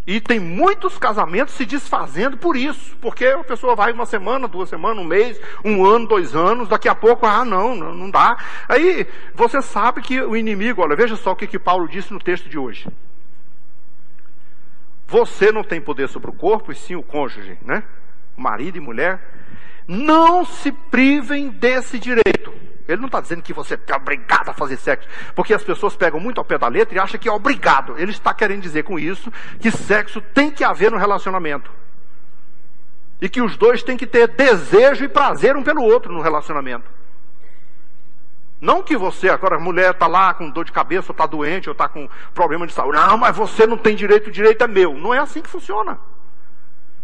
E tem muitos casamentos se desfazendo por isso. Porque a pessoa vai uma semana, duas semanas, um mês, um ano, dois anos, daqui a pouco, ah, não, não dá. Aí você sabe que o inimigo, olha, veja só o que, que Paulo disse no texto de hoje. Você não tem poder sobre o corpo, e sim o cônjuge, né? Marido e mulher. Não se privem desse direito. Ele não está dizendo que você é obrigado a fazer sexo, porque as pessoas pegam muito ao pé da letra e acham que é obrigado. Ele está querendo dizer com isso que sexo tem que haver no relacionamento. E que os dois têm que ter desejo e prazer um pelo outro no relacionamento. Não que você, agora a mulher está lá com dor de cabeça, ou está doente, ou está com problema de saúde. Não, mas você não tem direito, o direito é meu. Não é assim que funciona.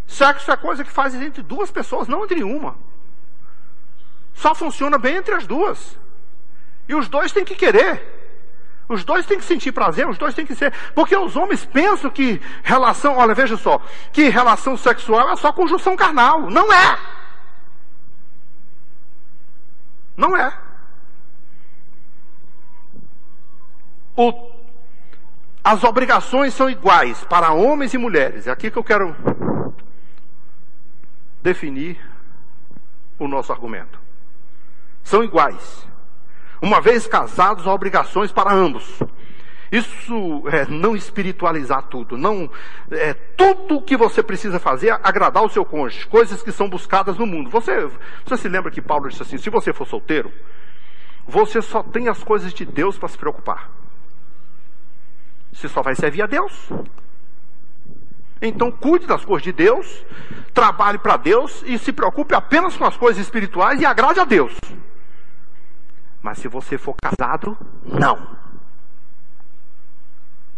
Sexo é coisa que faz entre duas pessoas, não entre uma. Só funciona bem entre as duas. E os dois têm que querer. Os dois têm que sentir prazer, os dois têm que ser. Porque os homens pensam que relação, olha, veja só, que relação sexual é só conjunção carnal. Não é. Não é. O, as obrigações são iguais para homens e mulheres. É aqui que eu quero definir o nosso argumento. São iguais. Uma vez casados, há obrigações para ambos. Isso é não espiritualizar tudo, não é tudo que você precisa fazer é agradar o seu cônjuge, coisas que são buscadas no mundo. Você, você se lembra que Paulo disse assim: se você for solteiro, você só tem as coisas de Deus para se preocupar. Você só vai servir a Deus. Então cuide das coisas de Deus, trabalhe para Deus e se preocupe apenas com as coisas espirituais e agrade a Deus. Mas se você for casado, não.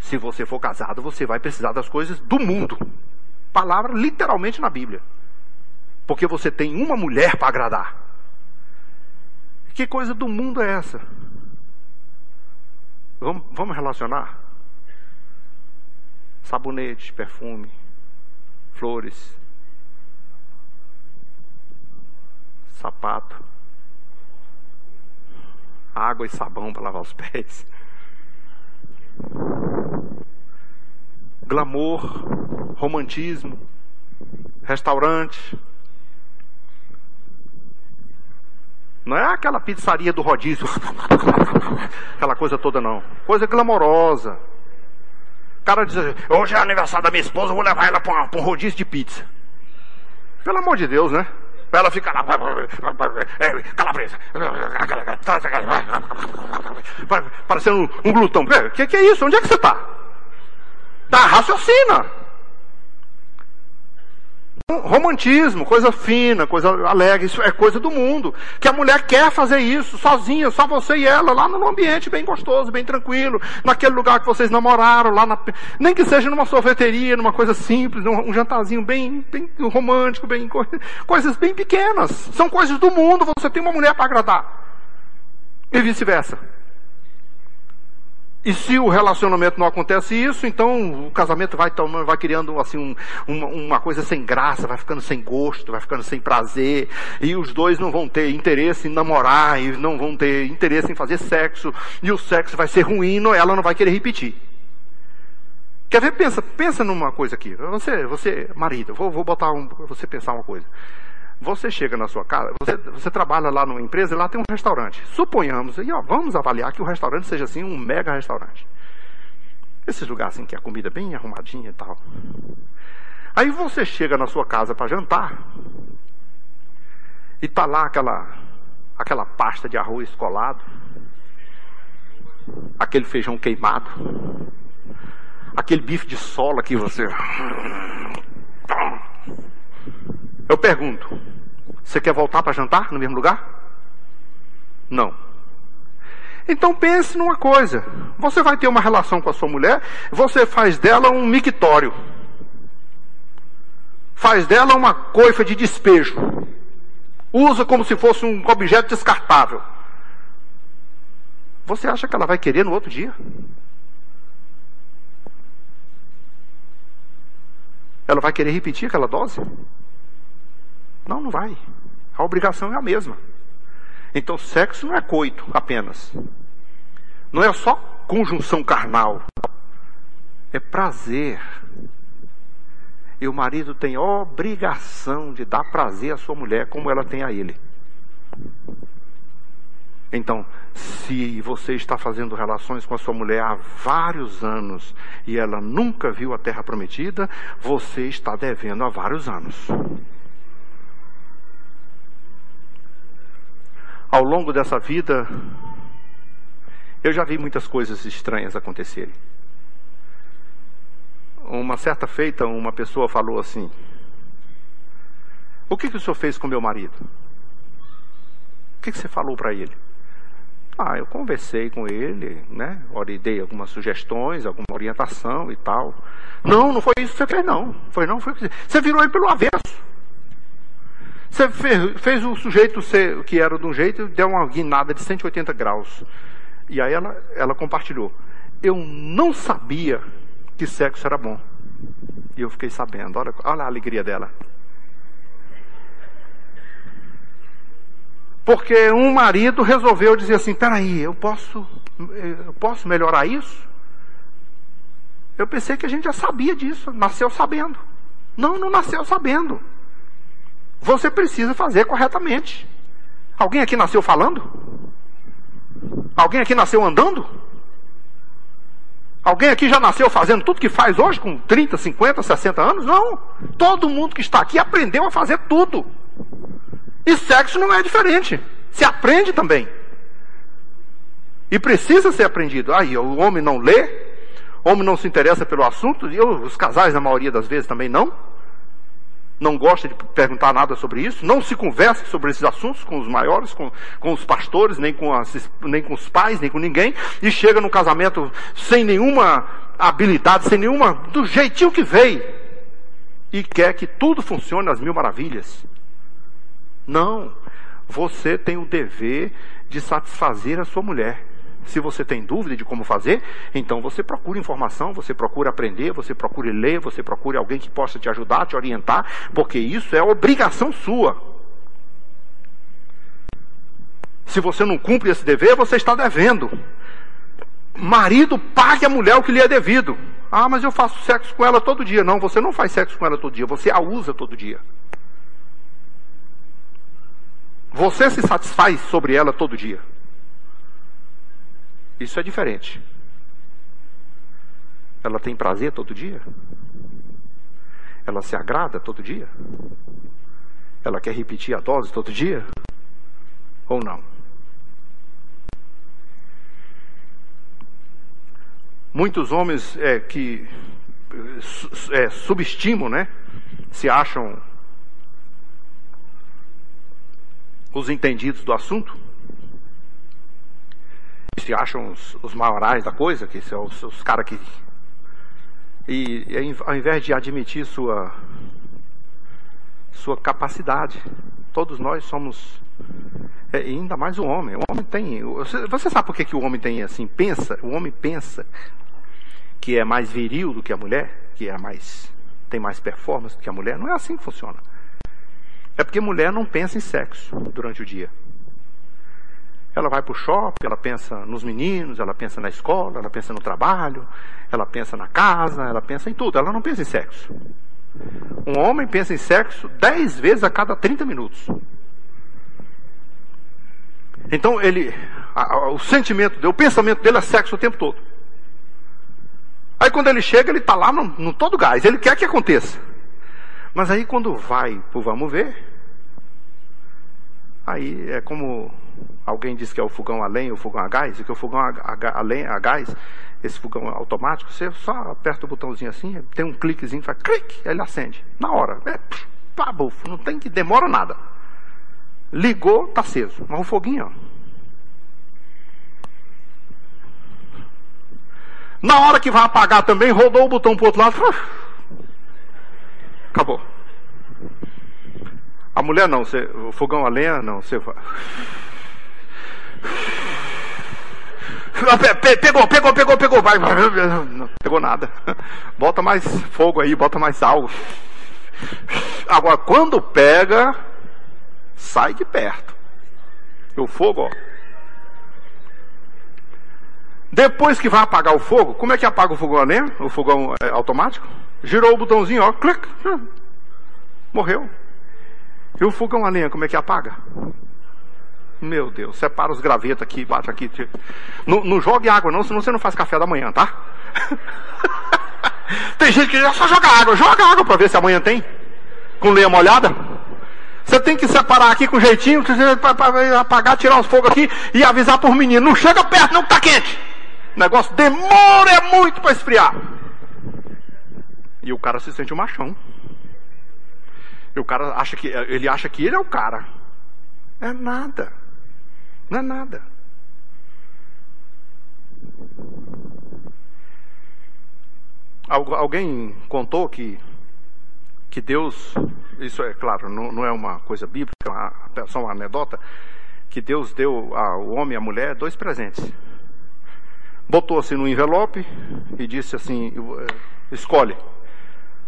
Se você for casado, você vai precisar das coisas do mundo. Palavra literalmente na Bíblia. Porque você tem uma mulher para agradar. Que coisa do mundo é essa? Vamos, vamos relacionar? Sabonete, perfume, flores, sapato, água e sabão para lavar os pés. Glamour, romantismo, restaurante. Não é aquela pizzaria do rodízio, (laughs) aquela coisa toda não. Coisa glamourosa cara diz hoje é aniversário da minha esposa, vou levar ela para um rodízio de pizza. Pelo amor de Deus, né? Ela fica lá, (laughs) calabresa, parecendo um, glutão. O que, que é isso? Onde é que você está? Tá, raciocina. Romantismo, coisa fina, coisa alegre, isso é coisa do mundo. Que a mulher quer fazer isso sozinha, só você e ela, lá num ambiente bem gostoso, bem tranquilo, naquele lugar que vocês namoraram, lá na, nem que seja numa sorveteria, numa coisa simples, um, um jantarzinho bem, bem romântico, bem coisas bem pequenas. São coisas do mundo, você tem uma mulher para agradar. E vice-versa. E se o relacionamento não acontece isso, então o casamento vai tomando, vai criando assim um, uma, uma, coisa sem graça, vai ficando sem gosto, vai ficando sem prazer, e os dois não vão ter interesse em namorar, e não vão ter interesse em fazer sexo, e o sexo vai ser ruim, e ela não vai querer repetir. Quer ver? Pensa, pensa numa coisa aqui. Você, você, marido, vou, vou botar um, você pensar uma coisa. Você chega na sua casa, você, você, trabalha lá numa empresa e lá tem um restaurante. Suponhamos, e ó, vamos avaliar que o restaurante seja assim um mega restaurante. Esses lugares assim que a comida é bem arrumadinha e tal. Aí você chega na sua casa para jantar e tá lá aquela aquela pasta de arroz colado, aquele feijão queimado, aquele bife de sola que você eu pergunto: você quer voltar para jantar no mesmo lugar? Não. Então pense numa coisa: você vai ter uma relação com a sua mulher, você faz dela um mictório. faz dela uma coifa de despejo, usa como se fosse um objeto descartável. Você acha que ela vai querer no outro dia? Ela vai querer repetir aquela dose? Não, não vai. A obrigação é a mesma. Então, sexo não é coito apenas. Não é só conjunção carnal. É prazer. E o marido tem obrigação de dar prazer à sua mulher como ela tem a ele. Então, se você está fazendo relações com a sua mulher há vários anos e ela nunca viu a terra prometida, você está devendo há vários anos. Ao longo dessa vida, eu já vi muitas coisas estranhas acontecerem. Uma certa feita, uma pessoa falou assim: O que, que o senhor fez com meu marido? O que, que você falou para ele? Ah, eu conversei com ele, né? Dei algumas sugestões, alguma orientação e tal. Não, não foi isso que você fez, não. Foi não, foi Você virou ele pelo avesso. Você fez, fez o sujeito ser, que era de um jeito deu uma guinada de 180 graus. E aí ela, ela compartilhou. Eu não sabia que sexo era bom. E eu fiquei sabendo. Olha, olha a alegria dela. Porque um marido resolveu dizer assim: peraí, eu posso, eu posso melhorar isso? Eu pensei que a gente já sabia disso, nasceu sabendo. Não, não nasceu sabendo. Você precisa fazer corretamente. Alguém aqui nasceu falando? Alguém aqui nasceu andando? Alguém aqui já nasceu fazendo tudo que faz hoje com 30, 50, 60 anos? Não. Todo mundo que está aqui aprendeu a fazer tudo. E sexo não é diferente. Se aprende também. E precisa ser aprendido. Aí, o homem não lê, o homem não se interessa pelo assunto, e os casais, na maioria das vezes, também não. Não gosta de perguntar nada sobre isso, não se conversa sobre esses assuntos com os maiores, com, com os pastores, nem com, as, nem com os pais, nem com ninguém, e chega no casamento sem nenhuma habilidade, sem nenhuma, do jeitinho que veio, e quer que tudo funcione às mil maravilhas. Não. Você tem o dever de satisfazer a sua mulher. Se você tem dúvida de como fazer, então você procura informação, você procura aprender, você procura ler, você procura alguém que possa te ajudar, te orientar, porque isso é obrigação sua. Se você não cumpre esse dever, você está devendo. Marido, pague a mulher o que lhe é devido. Ah, mas eu faço sexo com ela todo dia. Não, você não faz sexo com ela todo dia, você a usa todo dia. Você se satisfaz sobre ela todo dia. Isso é diferente. Ela tem prazer todo dia? Ela se agrada todo dia? Ela quer repetir a dose todo dia? Ou não? Muitos homens é, que é, subestimam, né? Se acham os entendidos do assunto, se acham os, os maiorais da coisa, que são os, os caras que. E, ao invés de admitir sua, sua capacidade, todos nós somos. É, ainda mais o homem. O homem tem. Você, você sabe por que, que o homem tem assim? Pensa, o homem pensa que é mais viril do que a mulher, que é mais. tem mais performance do que a mulher. Não é assim que funciona. É porque mulher não pensa em sexo durante o dia. Ela vai para o shopping, ela pensa nos meninos, ela pensa na escola, ela pensa no trabalho, ela pensa na casa, ela pensa em tudo. Ela não pensa em sexo. Um homem pensa em sexo dez vezes a cada 30 minutos. Então ele, a, a, o sentimento o pensamento dele é sexo o tempo todo. Aí quando ele chega, ele está lá no, no todo gás, ele quer que aconteça. Mas aí quando vai pro vamos ver, aí é como alguém diz que é o fogão a lenha, o fogão a gás, e que o fogão a, a, a, lenha, a gás, esse fogão automático, você só aperta o botãozinho assim, tem um cliquezinho, faz clique, ele acende. Na hora. É, pá, bufo, não tem que, demora nada. Ligou, tá aceso. Mas o foguinho, ó. Na hora que vai apagar também, rodou o botão pro outro lado. Acabou. A mulher não, você, o fogão a lenha não, você vai. Pegou, pegou, pegou, pegou, vai, não (laughs) pegou nada. Bota mais fogo aí, bota mais sal. Agora, quando pega, sai de perto. O fogo, ó. Depois que vai apagar o fogo, como é que apaga o fogão a lenha? O fogão é automático? Girou o botãozinho, ó, clic, morreu. E o fogão a lenha, como é que apaga? Meu Deus, separa os gravetos aqui, bate aqui. Não, não jogue água não, senão você não faz café da manhã, tá? (laughs) tem gente que só joga água, joga água para ver se amanhã tem. Com lenha molhada. Você tem que separar aqui com jeitinho, para apagar, tirar os fogos aqui e avisar por menino. Não chega perto não que tá quente. O negócio demora muito para esfriar. E o cara se sente um machão. E o cara acha que ele acha que ele é o cara. É nada. Não é nada. Alguém contou que, que Deus, isso é claro, não, não é uma coisa bíblica, é só uma anedota, que Deus deu ao homem e à mulher dois presentes. Botou assim no envelope e disse assim: escolhe.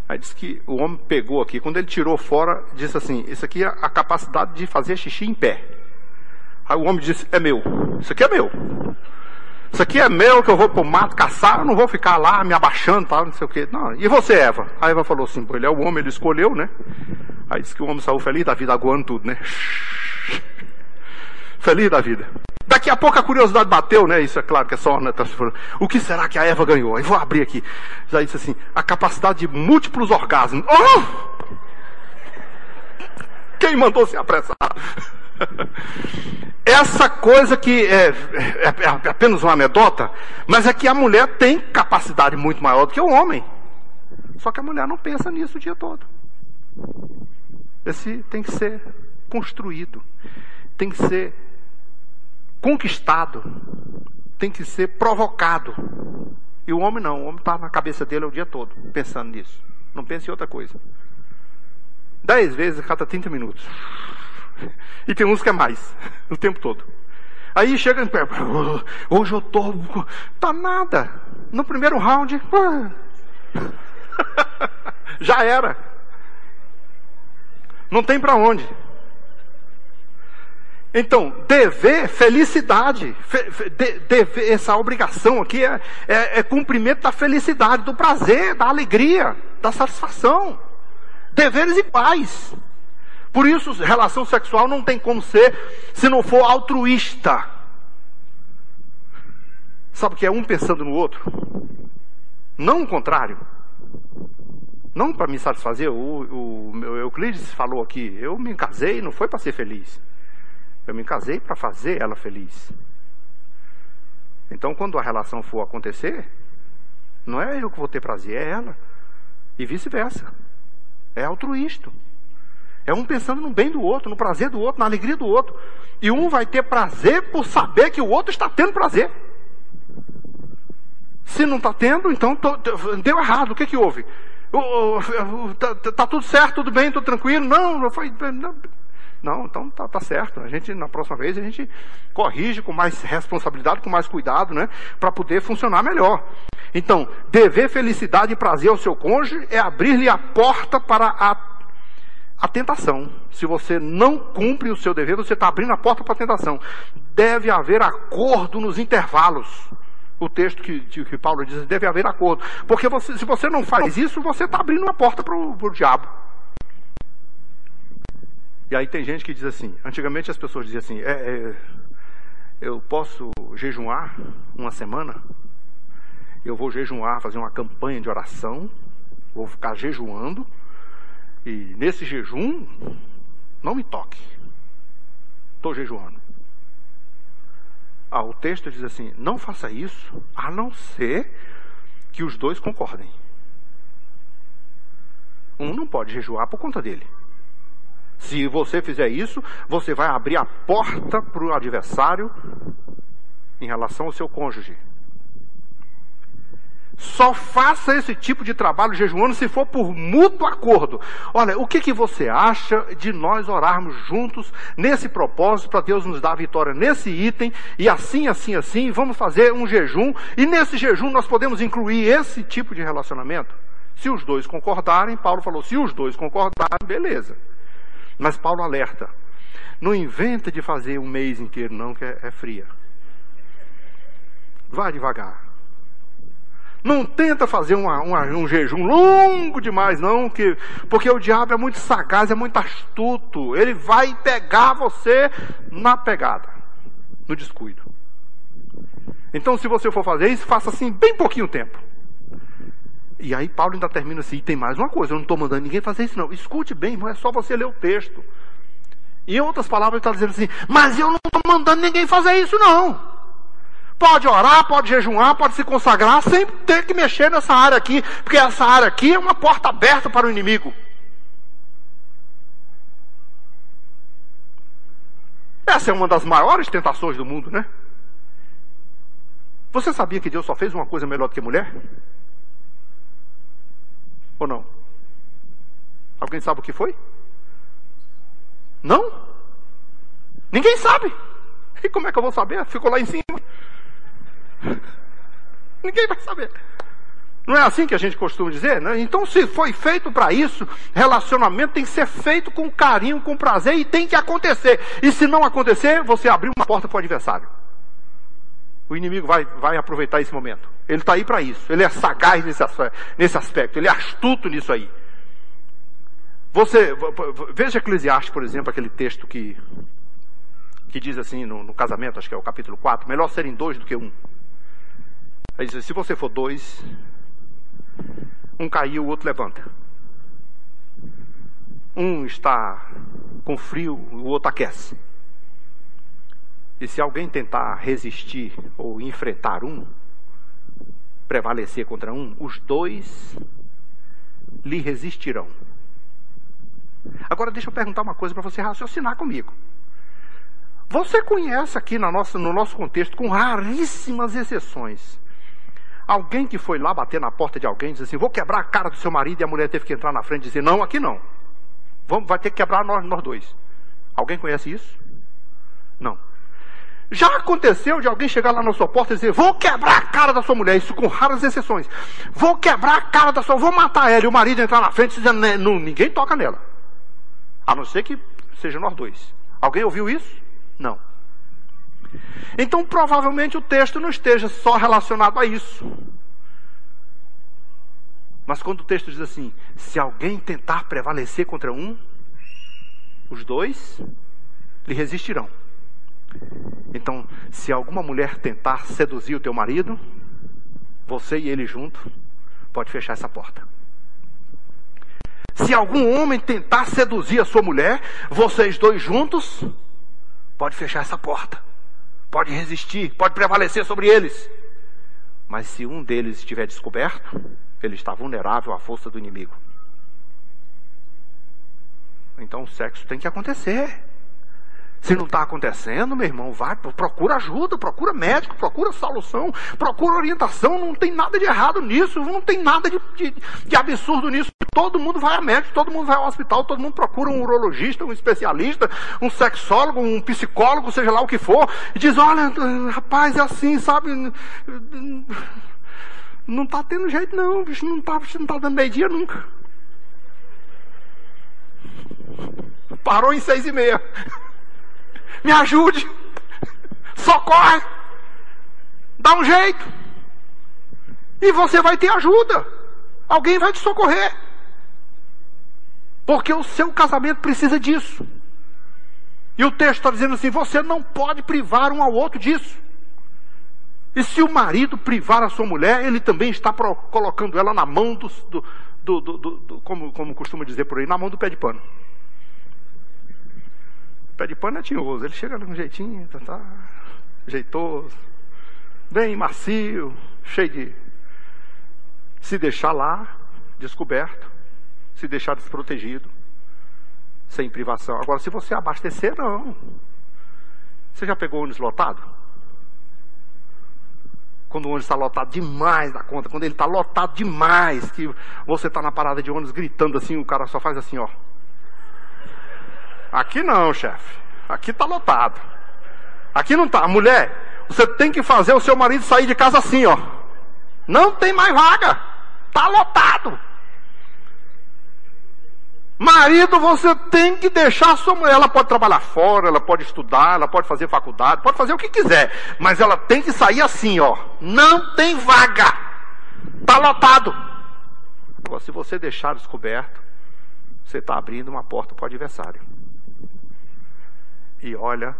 Aí disse que o homem pegou aqui, quando ele tirou fora, disse assim: Isso aqui é a capacidade de fazer xixi em pé. Aí o homem disse: É meu. Isso aqui é meu. Isso aqui é meu que eu vou pro mato caçar, eu não vou ficar lá me abaixando, tal, não sei o quê. Não. E você, Eva? A Eva falou assim: ele é o homem, ele escolheu, né? Aí disse que o homem saiu feliz da vida, aguando tudo, né? (laughs) feliz da vida. Daqui a pouco a curiosidade bateu, né? Isso é claro que é só, né? Tá o que será que a Eva ganhou? Aí vou abrir aqui. Já disse assim: a capacidade de múltiplos orgasmos. Oh! Quem mandou se apressar? (laughs) Essa coisa que é, é, é, apenas uma anedota, mas é que a mulher tem capacidade muito maior do que o homem. Só que a mulher não pensa nisso o dia todo. Esse tem que ser construído, tem que ser conquistado, tem que ser provocado. E o homem não, o homem está na cabeça dele o dia todo, pensando nisso. Não pensa em outra coisa. Dez vezes a cada 30 minutos. (laughs) E tem uns que é mais, o tempo todo. Aí chega pé, hoje eu tô. Tá nada. No primeiro round, (laughs) já era. Não tem para onde. Então, dever felicidade, dever, essa obrigação aqui é, é, é cumprimento da felicidade, do prazer, da alegria, da satisfação. Deveres iguais. Por isso, relação sexual não tem como ser se não for altruísta. Sabe o que é um pensando no outro? Não o contrário. Não para me satisfazer. O, o, Euclides falou aqui: eu me casei, não foi para ser feliz. Eu me casei para fazer ela feliz. Então, quando a relação for acontecer, não é eu que vou ter prazer, é ela. E vice-versa. É altruísta. É um pensando no bem do outro, no prazer do outro, na alegria do outro. E um vai ter prazer por saber que o outro está tendo prazer. Se não está tendo, então tô, deu errado. O que, que houve? Está tá tudo certo, tudo bem, tudo tranquilo? Não, não foi. Não, não então tá, tá, certo. A gente, na próxima vez, a gente corrige com mais responsabilidade, com mais cuidado, né? Para poder funcionar melhor. Então, dever felicidade e prazer ao seu cônjuge é abrir-lhe a porta para a a tentação. Se você não cumpre o seu dever, você está abrindo a porta para a tentação. Deve haver acordo nos intervalos. O texto que, que Paulo diz, deve haver acordo. Porque você, se você não faz isso, você está abrindo uma porta para o diabo. E aí tem gente que diz assim, antigamente as pessoas diziam assim, é, é, eu posso jejuar uma semana? Eu vou jejuar, fazer uma campanha de oração, vou ficar jejuando, e nesse jejum, não me toque. Estou jejuando. Ah, o texto diz assim: não faça isso, a não ser que os dois concordem. Um não pode jejuar por conta dele. Se você fizer isso, você vai abrir a porta para o adversário em relação ao seu cônjuge. Só faça esse tipo de trabalho jejuando se for por mútuo acordo. Olha, o que, que você acha de nós orarmos juntos nesse propósito para Deus nos dar a vitória nesse item e assim, assim, assim, vamos fazer um jejum e nesse jejum nós podemos incluir esse tipo de relacionamento? Se os dois concordarem, Paulo falou, se os dois concordarem, beleza. Mas Paulo alerta, não inventa de fazer um mês inteiro não, que é, é fria. Vá devagar. Não tenta fazer uma, uma, um jejum longo demais, não, que, porque o diabo é muito sagaz, é muito astuto. Ele vai pegar você na pegada, no descuido. Então, se você for fazer isso, faça assim, bem pouquinho tempo. E aí Paulo ainda termina assim, e tem mais uma coisa, eu não estou mandando ninguém fazer isso não. Escute bem, não é só você ler o texto. E em outras palavras, ele está dizendo assim, mas eu não estou mandando ninguém fazer isso não. Pode orar, pode jejuar, pode se consagrar, sem ter que mexer nessa área aqui, porque essa área aqui é uma porta aberta para o inimigo. Essa é uma das maiores tentações do mundo, né? Você sabia que Deus só fez uma coisa melhor do que mulher? Ou não? Alguém sabe o que foi? Não? Ninguém sabe. E como é que eu vou saber? Ficou lá em cima. (laughs) Ninguém vai saber. Não é assim que a gente costuma dizer? Né? Então, se foi feito para isso, relacionamento tem que ser feito com carinho, com prazer e tem que acontecer. E se não acontecer, você abriu uma porta para o adversário. O inimigo vai, vai aproveitar esse momento. Ele está aí para isso. Ele é sagaz nesse, nesse aspecto. Ele é astuto nisso aí. Você veja Eclesiastes, por exemplo, aquele texto que que diz assim no, no casamento, acho que é o capítulo 4, melhor serem dois do que um. Aí diz, se você for dois, um caiu, o outro levanta. Um está com frio, o outro aquece. E se alguém tentar resistir ou enfrentar um, prevalecer contra um, os dois lhe resistirão. Agora deixa eu perguntar uma coisa para você raciocinar comigo. Você conhece aqui no nosso contexto, com raríssimas exceções, Alguém que foi lá bater na porta de alguém disse assim: Vou quebrar a cara do seu marido, e a mulher teve que entrar na frente e dizer: Não, aqui não. Vamos, vai ter que quebrar nós, nós dois. Alguém conhece isso? Não. Já aconteceu de alguém chegar lá na sua porta e dizer: Vou quebrar a cara da sua mulher, isso com raras exceções. Vou quebrar a cara da sua, vou matar ela. E o marido entrar na frente e dizer: não, Ninguém toca nela. A não ser que seja nós dois. Alguém ouviu isso? Não. Então, provavelmente o texto não esteja só relacionado a isso. Mas quando o texto diz assim: se alguém tentar prevalecer contra um, os dois lhe resistirão. Então, se alguma mulher tentar seduzir o teu marido, você e ele junto, pode fechar essa porta. Se algum homem tentar seduzir a sua mulher, vocês dois juntos, pode fechar essa porta pode resistir, pode prevalecer sobre eles. Mas se um deles estiver descoberto, ele está vulnerável à força do inimigo. Então o sexo tem que acontecer. Se não está acontecendo, meu irmão, vai, procura ajuda, procura médico, procura solução, procura orientação. Não tem nada de errado nisso, não tem nada de, de, de, absurdo nisso. Todo mundo vai a médico, todo mundo vai ao hospital, todo mundo procura um urologista, um especialista, um sexólogo, um psicólogo, seja lá o que for, e diz: olha, rapaz, é assim, sabe? Não está tendo jeito, não, bicho, não está não tá dando meio-dia nunca. Parou em seis e meia me ajude, socorre, dá um jeito. E você vai ter ajuda, alguém vai te socorrer. Porque o seu casamento precisa disso. E o texto está dizendo assim: você não pode privar um ao outro disso. E se o marido privar a sua mulher, ele também está colocando ela na mão do, do, do, do, como, como costuma dizer por aí, na mão do pé de pano. Pé de pano é tinhoso, ele chega num jeitinho, tá, tá, jeitoso, bem macio, cheio de. Se deixar lá, descoberto, se deixar desprotegido, sem privação. Agora, se você abastecer, não. Você já pegou ônibus lotado? Quando o ônibus está lotado demais da conta, quando ele está lotado demais, que você está na parada de ônibus gritando assim, o cara só faz assim, ó. Aqui não, chefe. Aqui está lotado. Aqui não está. Mulher, você tem que fazer o seu marido sair de casa assim, ó. Não tem mais vaga. Está lotado. Marido, você tem que deixar sua mulher. Ela pode trabalhar fora, ela pode estudar, ela pode fazer faculdade, pode fazer o que quiser. Mas ela tem que sair assim, ó. Não tem vaga. Está lotado. Agora, se você deixar descoberto, você está abrindo uma porta para o adversário. E olha,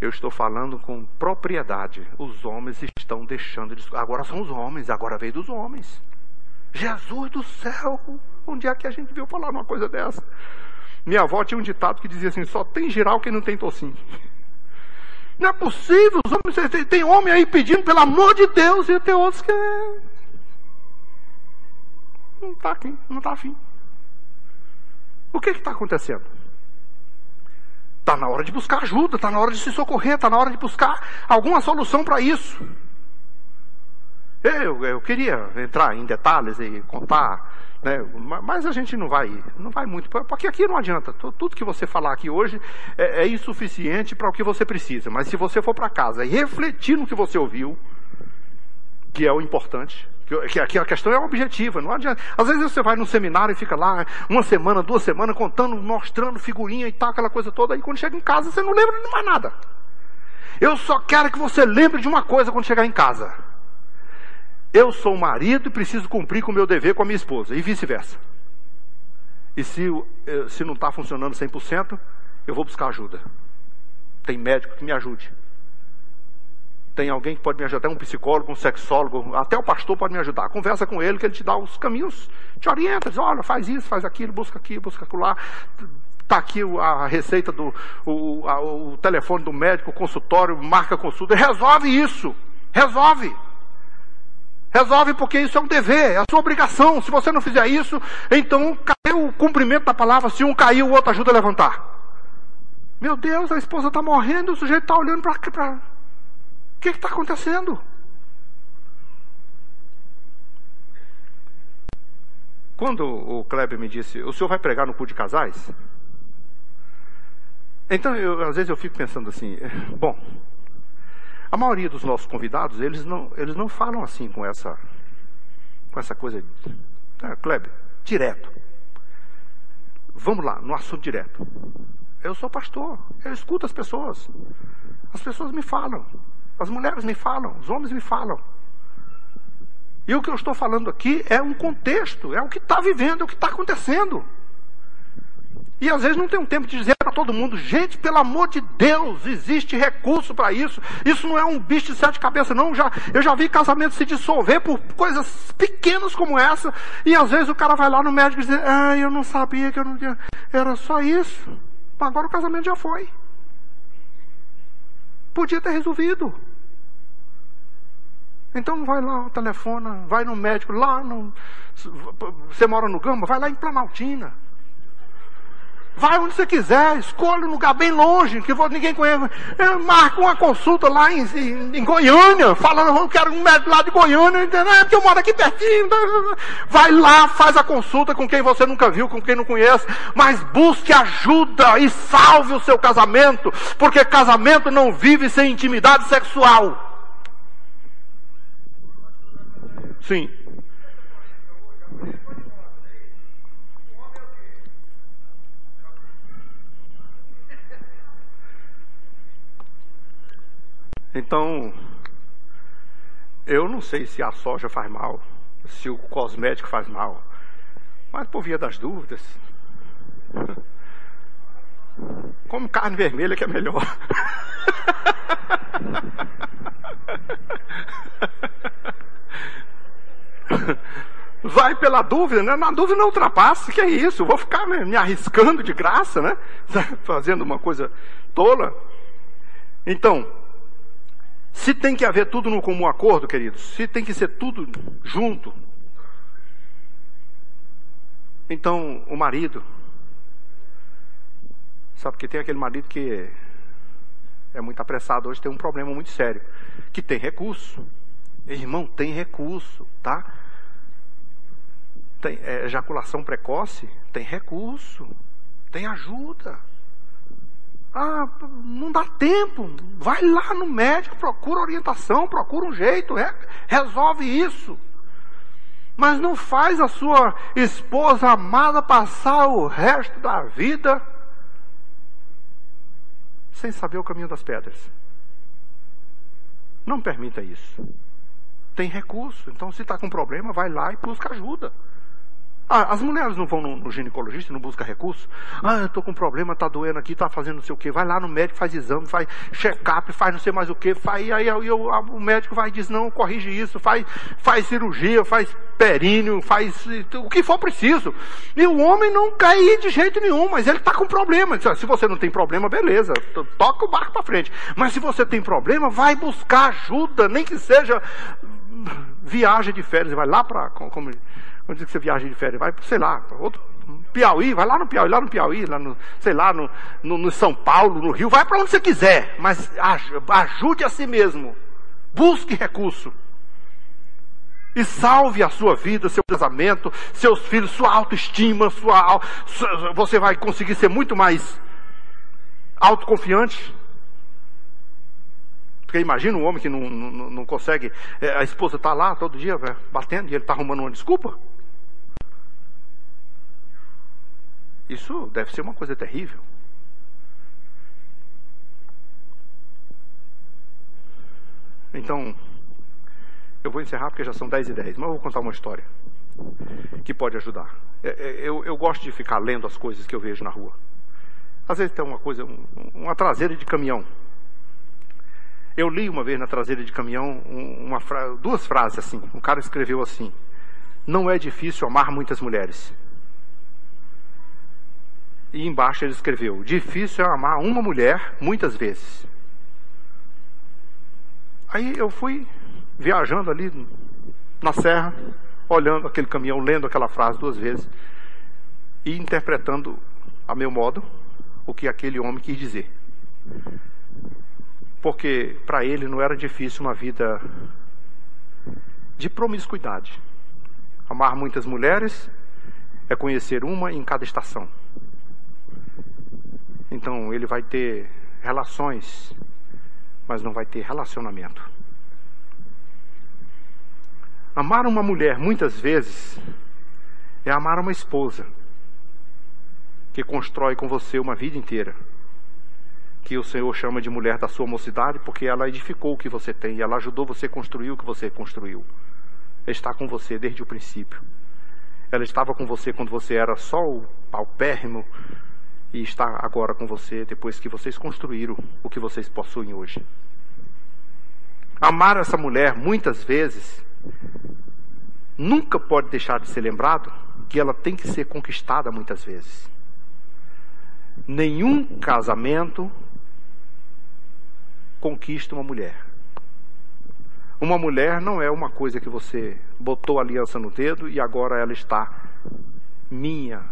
eu estou falando com propriedade. Os homens estão deixando de. Agora são os homens, agora veio dos homens. Jesus do céu! Onde é que a gente viu falar uma coisa dessa? Minha avó tinha um ditado que dizia assim: só tem geral quem não tem tocinho. (laughs) Não é possível, os homens, tem, tem homem aí pedindo, pelo amor de Deus, e tem outros que. Não está aqui, não está afim. O que está acontecendo? Está na hora de buscar ajuda, está na hora de se socorrer, está na hora de buscar alguma solução para isso. Eu, eu queria entrar em detalhes e contar, né, mas a gente não vai, não vai muito, porque aqui não adianta. Tudo que você falar aqui hoje é, é insuficiente para o que você precisa. Mas se você for para casa e refletir no que você ouviu, que é o importante, que, que a questão é objetiva, não adianta. Às vezes você vai num seminário e fica lá uma semana, duas semanas, contando, mostrando figurinha e tal, aquela coisa toda, e quando chega em casa você não lembra de mais nada. Eu só quero que você lembre de uma coisa quando chegar em casa. Eu sou marido e preciso cumprir com o meu dever com a minha esposa, e vice-versa. E se, eh, se não está funcionando 100%, eu vou buscar ajuda. Tem médico que me ajude. Tem alguém que pode me ajudar, um psicólogo, um sexólogo, até o pastor pode me ajudar. Conversa com ele, que ele te dá os caminhos, te orienta, diz, olha, faz isso, faz aquilo, busca aqui, busca lá. Está aqui a receita do o, a, o telefone do médico, o consultório, marca consulta, resolve isso. Resolve. Resolve porque isso é um dever, é a sua obrigação. Se você não fizer isso, então caiu o cumprimento da palavra. Se um caiu, o outro ajuda a levantar. Meu Deus, a esposa está morrendo, o sujeito está olhando para. O que está acontecendo? Quando o Kleber me disse, o senhor vai pregar no cu de casais? Então, eu, às vezes eu fico pensando assim, (laughs) bom, a maioria dos nossos convidados, eles não, eles não falam assim com essa, com essa coisa, ah, Kleber, direto. Vamos lá, no assunto direto. Eu sou pastor, eu escuto as pessoas. As pessoas me falam, as mulheres me falam, os homens me falam. E o que eu estou falando aqui é um contexto, é o que está vivendo, é o que está acontecendo. E às vezes não tem um tempo de dizer para todo mundo, gente, pelo amor de Deus, existe recurso para isso. Isso não é um bicho de sete cabeças, não. Já, eu já vi casamento se dissolver por coisas pequenas como essa. E às vezes o cara vai lá no médico e diz, ah, eu não sabia que eu não tinha. Era só isso. Agora o casamento já foi. Podia ter resolvido. Então vai lá, telefona, vai no médico, lá no. Você mora no Gama, vai lá em Planaltina. Vai onde você quiser, escolha um lugar bem longe, que ninguém conhece. Marca uma consulta lá em, em, em Goiânia, falando, eu quero um médico lá de Goiânia, entendeu? é porque eu moro aqui pertinho. Vai lá, faz a consulta com quem você nunca viu, com quem não conhece, mas busque ajuda e salve o seu casamento, porque casamento não vive sem intimidade sexual. Sim. Então, eu não sei se a soja faz mal, se o cosmético faz mal, mas por via das dúvidas, (laughs) como carne vermelha que é melhor. (laughs) (laughs) Vai pela dúvida, né? Na dúvida não ultrapassa, que é isso? vou ficar me, me arriscando de graça, né? (laughs) Fazendo uma coisa tola. Então, se tem que haver tudo no comum acordo, queridos, se tem que ser tudo junto, então o marido, sabe que tem aquele marido que é muito apressado hoje, tem um problema muito sério, que tem recurso, Irmão, tem recurso, tá? Tem é, ejaculação precoce, tem recurso, tem ajuda. Ah, não dá tempo. Vai lá no médico, procura orientação, procura um jeito, resolve isso. Mas não faz a sua esposa amada passar o resto da vida sem saber o caminho das pedras. Não permita isso. Tem recurso. Então, se está com problema, vai lá e busca ajuda. Ah, as mulheres não vão no, no ginecologista, não buscam recurso. Ah, eu estou com problema, está doendo aqui, está fazendo não sei o quê. Vai lá no médico, faz exame, faz check-up, faz não sei mais o quê. Faz, aí, aí o médico vai e diz, não, corrige isso, faz, faz cirurgia, faz períneo, faz o que for preciso. E o homem não ir de jeito nenhum, mas ele está com problema. Se você não tem problema, beleza, toca o barco para frente. Mas se você tem problema, vai buscar ajuda, nem que seja viagem de férias, vai lá para como Quando que você viaja de férias, vai, sei lá, outro Piauí, vai lá no Piauí, lá no Piauí, lá no, sei lá, no, no, no São Paulo, no Rio, vai para onde você quiser, mas ajude a si mesmo. Busque recurso. E salve a sua vida, seu casamento, seus filhos, sua autoestima, sua, você vai conseguir ser muito mais autoconfiante. Porque imagina um homem que não, não, não consegue, é, a esposa está lá todo dia batendo e ele está arrumando uma desculpa. Isso deve ser uma coisa terrível. Então, eu vou encerrar porque já são 10 e 10, mas eu vou contar uma história que pode ajudar. É, é, eu, eu gosto de ficar lendo as coisas que eu vejo na rua. Às vezes tem uma coisa, uma traseira de caminhão. Eu li uma vez na traseira de caminhão uma duas frases assim. Um cara escreveu assim: Não é difícil amar muitas mulheres. E embaixo ele escreveu: Difícil é amar uma mulher muitas vezes. Aí eu fui viajando ali na serra, olhando aquele caminhão, lendo aquela frase duas vezes e interpretando a meu modo o que aquele homem quis dizer. Porque para ele não era difícil uma vida de promiscuidade. Amar muitas mulheres é conhecer uma em cada estação. Então ele vai ter relações, mas não vai ter relacionamento. Amar uma mulher, muitas vezes, é amar uma esposa que constrói com você uma vida inteira. Que o Senhor chama de mulher da sua mocidade, porque ela edificou o que você tem, ela ajudou você a construir o que você construiu. Ela está com você desde o princípio. Ela estava com você quando você era só o paupérrimo, e está agora com você depois que vocês construíram o que vocês possuem hoje. Amar essa mulher, muitas vezes, nunca pode deixar de ser lembrado que ela tem que ser conquistada muitas vezes. Nenhum casamento conquista uma mulher. Uma mulher não é uma coisa que você botou a aliança no dedo e agora ela está minha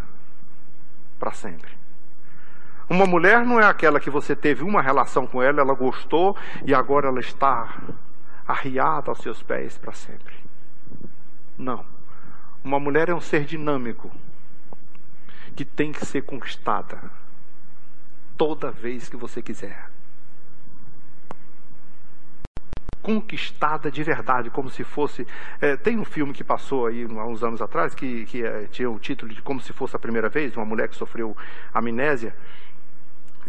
para sempre. Uma mulher não é aquela que você teve uma relação com ela, ela gostou e agora ela está arriada aos seus pés para sempre. Não. Uma mulher é um ser dinâmico que tem que ser conquistada toda vez que você quiser. Conquistada de verdade, como se fosse. É, tem um filme que passou aí há uns anos atrás que, que é, tinha o título de Como se fosse a primeira vez, uma mulher que sofreu amnésia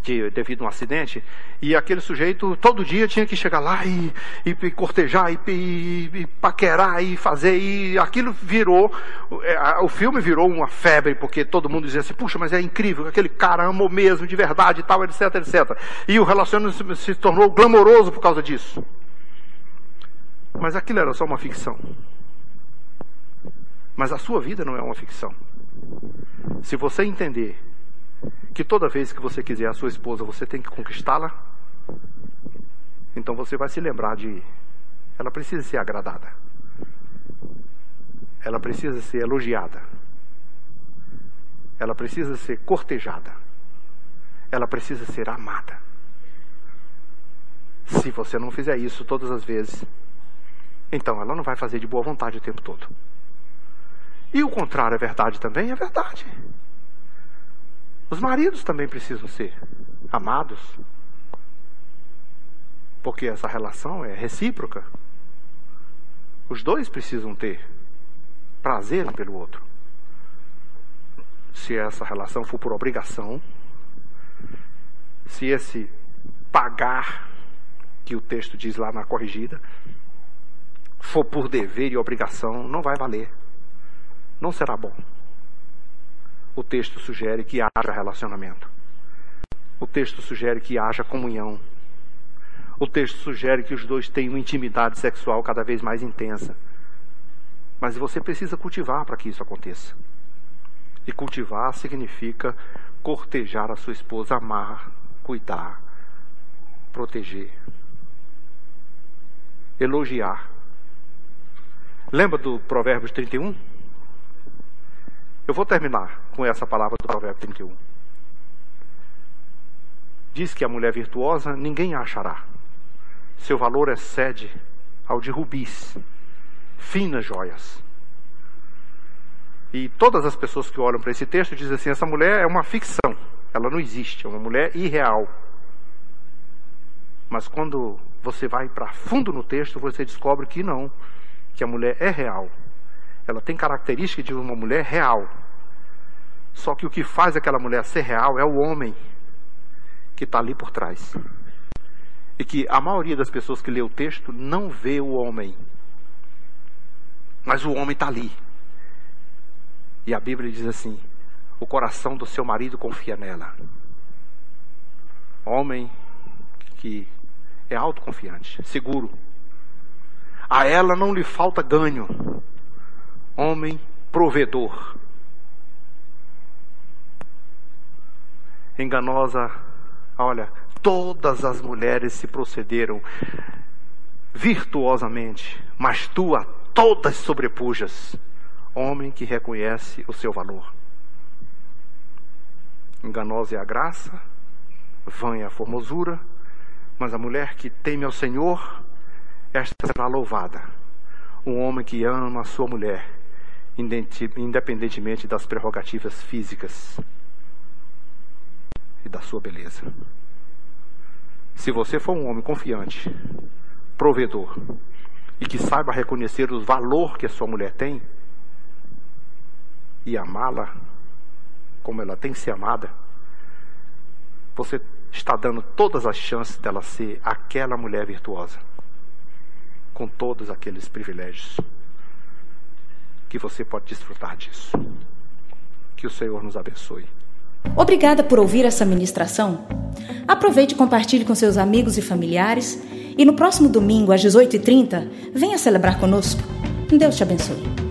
de, devido a um acidente, e aquele sujeito todo dia tinha que chegar lá e, e, e cortejar, e, e, e, paquerar, e fazer, e aquilo virou, é, o filme virou uma febre, porque todo mundo dizia assim, puxa, mas é incrível, aquele cara amou mesmo, de verdade e tal, etc, etc. E o relacionamento se, se tornou glamouroso por causa disso. Mas aquilo era só uma ficção. Mas a sua vida não é uma ficção. Se você entender que toda vez que você quiser a sua esposa, você tem que conquistá-la. Então você vai se lembrar de. Ela precisa ser agradada. Ela precisa ser elogiada. Ela precisa ser cortejada. Ela precisa ser amada. Se você não fizer isso todas as vezes, Então ela não vai fazer de boa vontade o tempo todo. E o contrário é verdade também? É verdade. Os maridos também precisam ser amados. Porque essa relação é recíproca. Os dois precisam ter prazer um pelo outro. Se essa relação for por obrigação, se esse pagar que o texto diz lá na corrigida for por dever e obrigação, não vai valer. Não será bom. O texto sugere que haja relacionamento. O texto sugere que haja comunhão. O texto sugere que os dois tenham intimidade sexual cada vez mais intensa. Mas você precisa cultivar para que isso aconteça. E cultivar significa cortejar a sua esposa, amar, cuidar, proteger, elogiar. Lembra do Provérbios 31? Eu vou terminar com essa palavra do Provérbio 31. Diz que a mulher virtuosa ninguém a achará. Seu valor excede ao de rubis, finas joias. E todas as pessoas que olham para esse texto dizem assim: essa mulher é uma ficção, ela não existe, é uma mulher irreal. Mas quando você vai para fundo no texto, você descobre que não, que a mulher é real. Ela tem características de uma mulher real. Só que o que faz aquela mulher ser real é o homem que está ali por trás. E que a maioria das pessoas que lê o texto não vê o homem. Mas o homem está ali. E a Bíblia diz assim: o coração do seu marido confia nela. Homem que é autoconfiante, seguro. A ela não lhe falta ganho. Homem provedor. Enganosa, olha, todas as mulheres se procederam virtuosamente, mas tu a todas sobrepujas. Homem que reconhece o seu valor. Enganosa é a graça, vã é a formosura, mas a mulher que teme ao Senhor, esta será louvada. Um homem que ama a sua mulher, independentemente das prerrogativas físicas e da sua beleza. Se você for um homem confiante, provedor, e que saiba reconhecer o valor que a sua mulher tem, e amá-la como ela tem que ser amada, você está dando todas as chances dela ser aquela mulher virtuosa, com todos aqueles privilégios, que você pode desfrutar disso. Que o Senhor nos abençoe. Obrigada por ouvir essa ministração. Aproveite e compartilhe com seus amigos e familiares. E no próximo domingo, às 18h30, venha celebrar conosco. Deus te abençoe.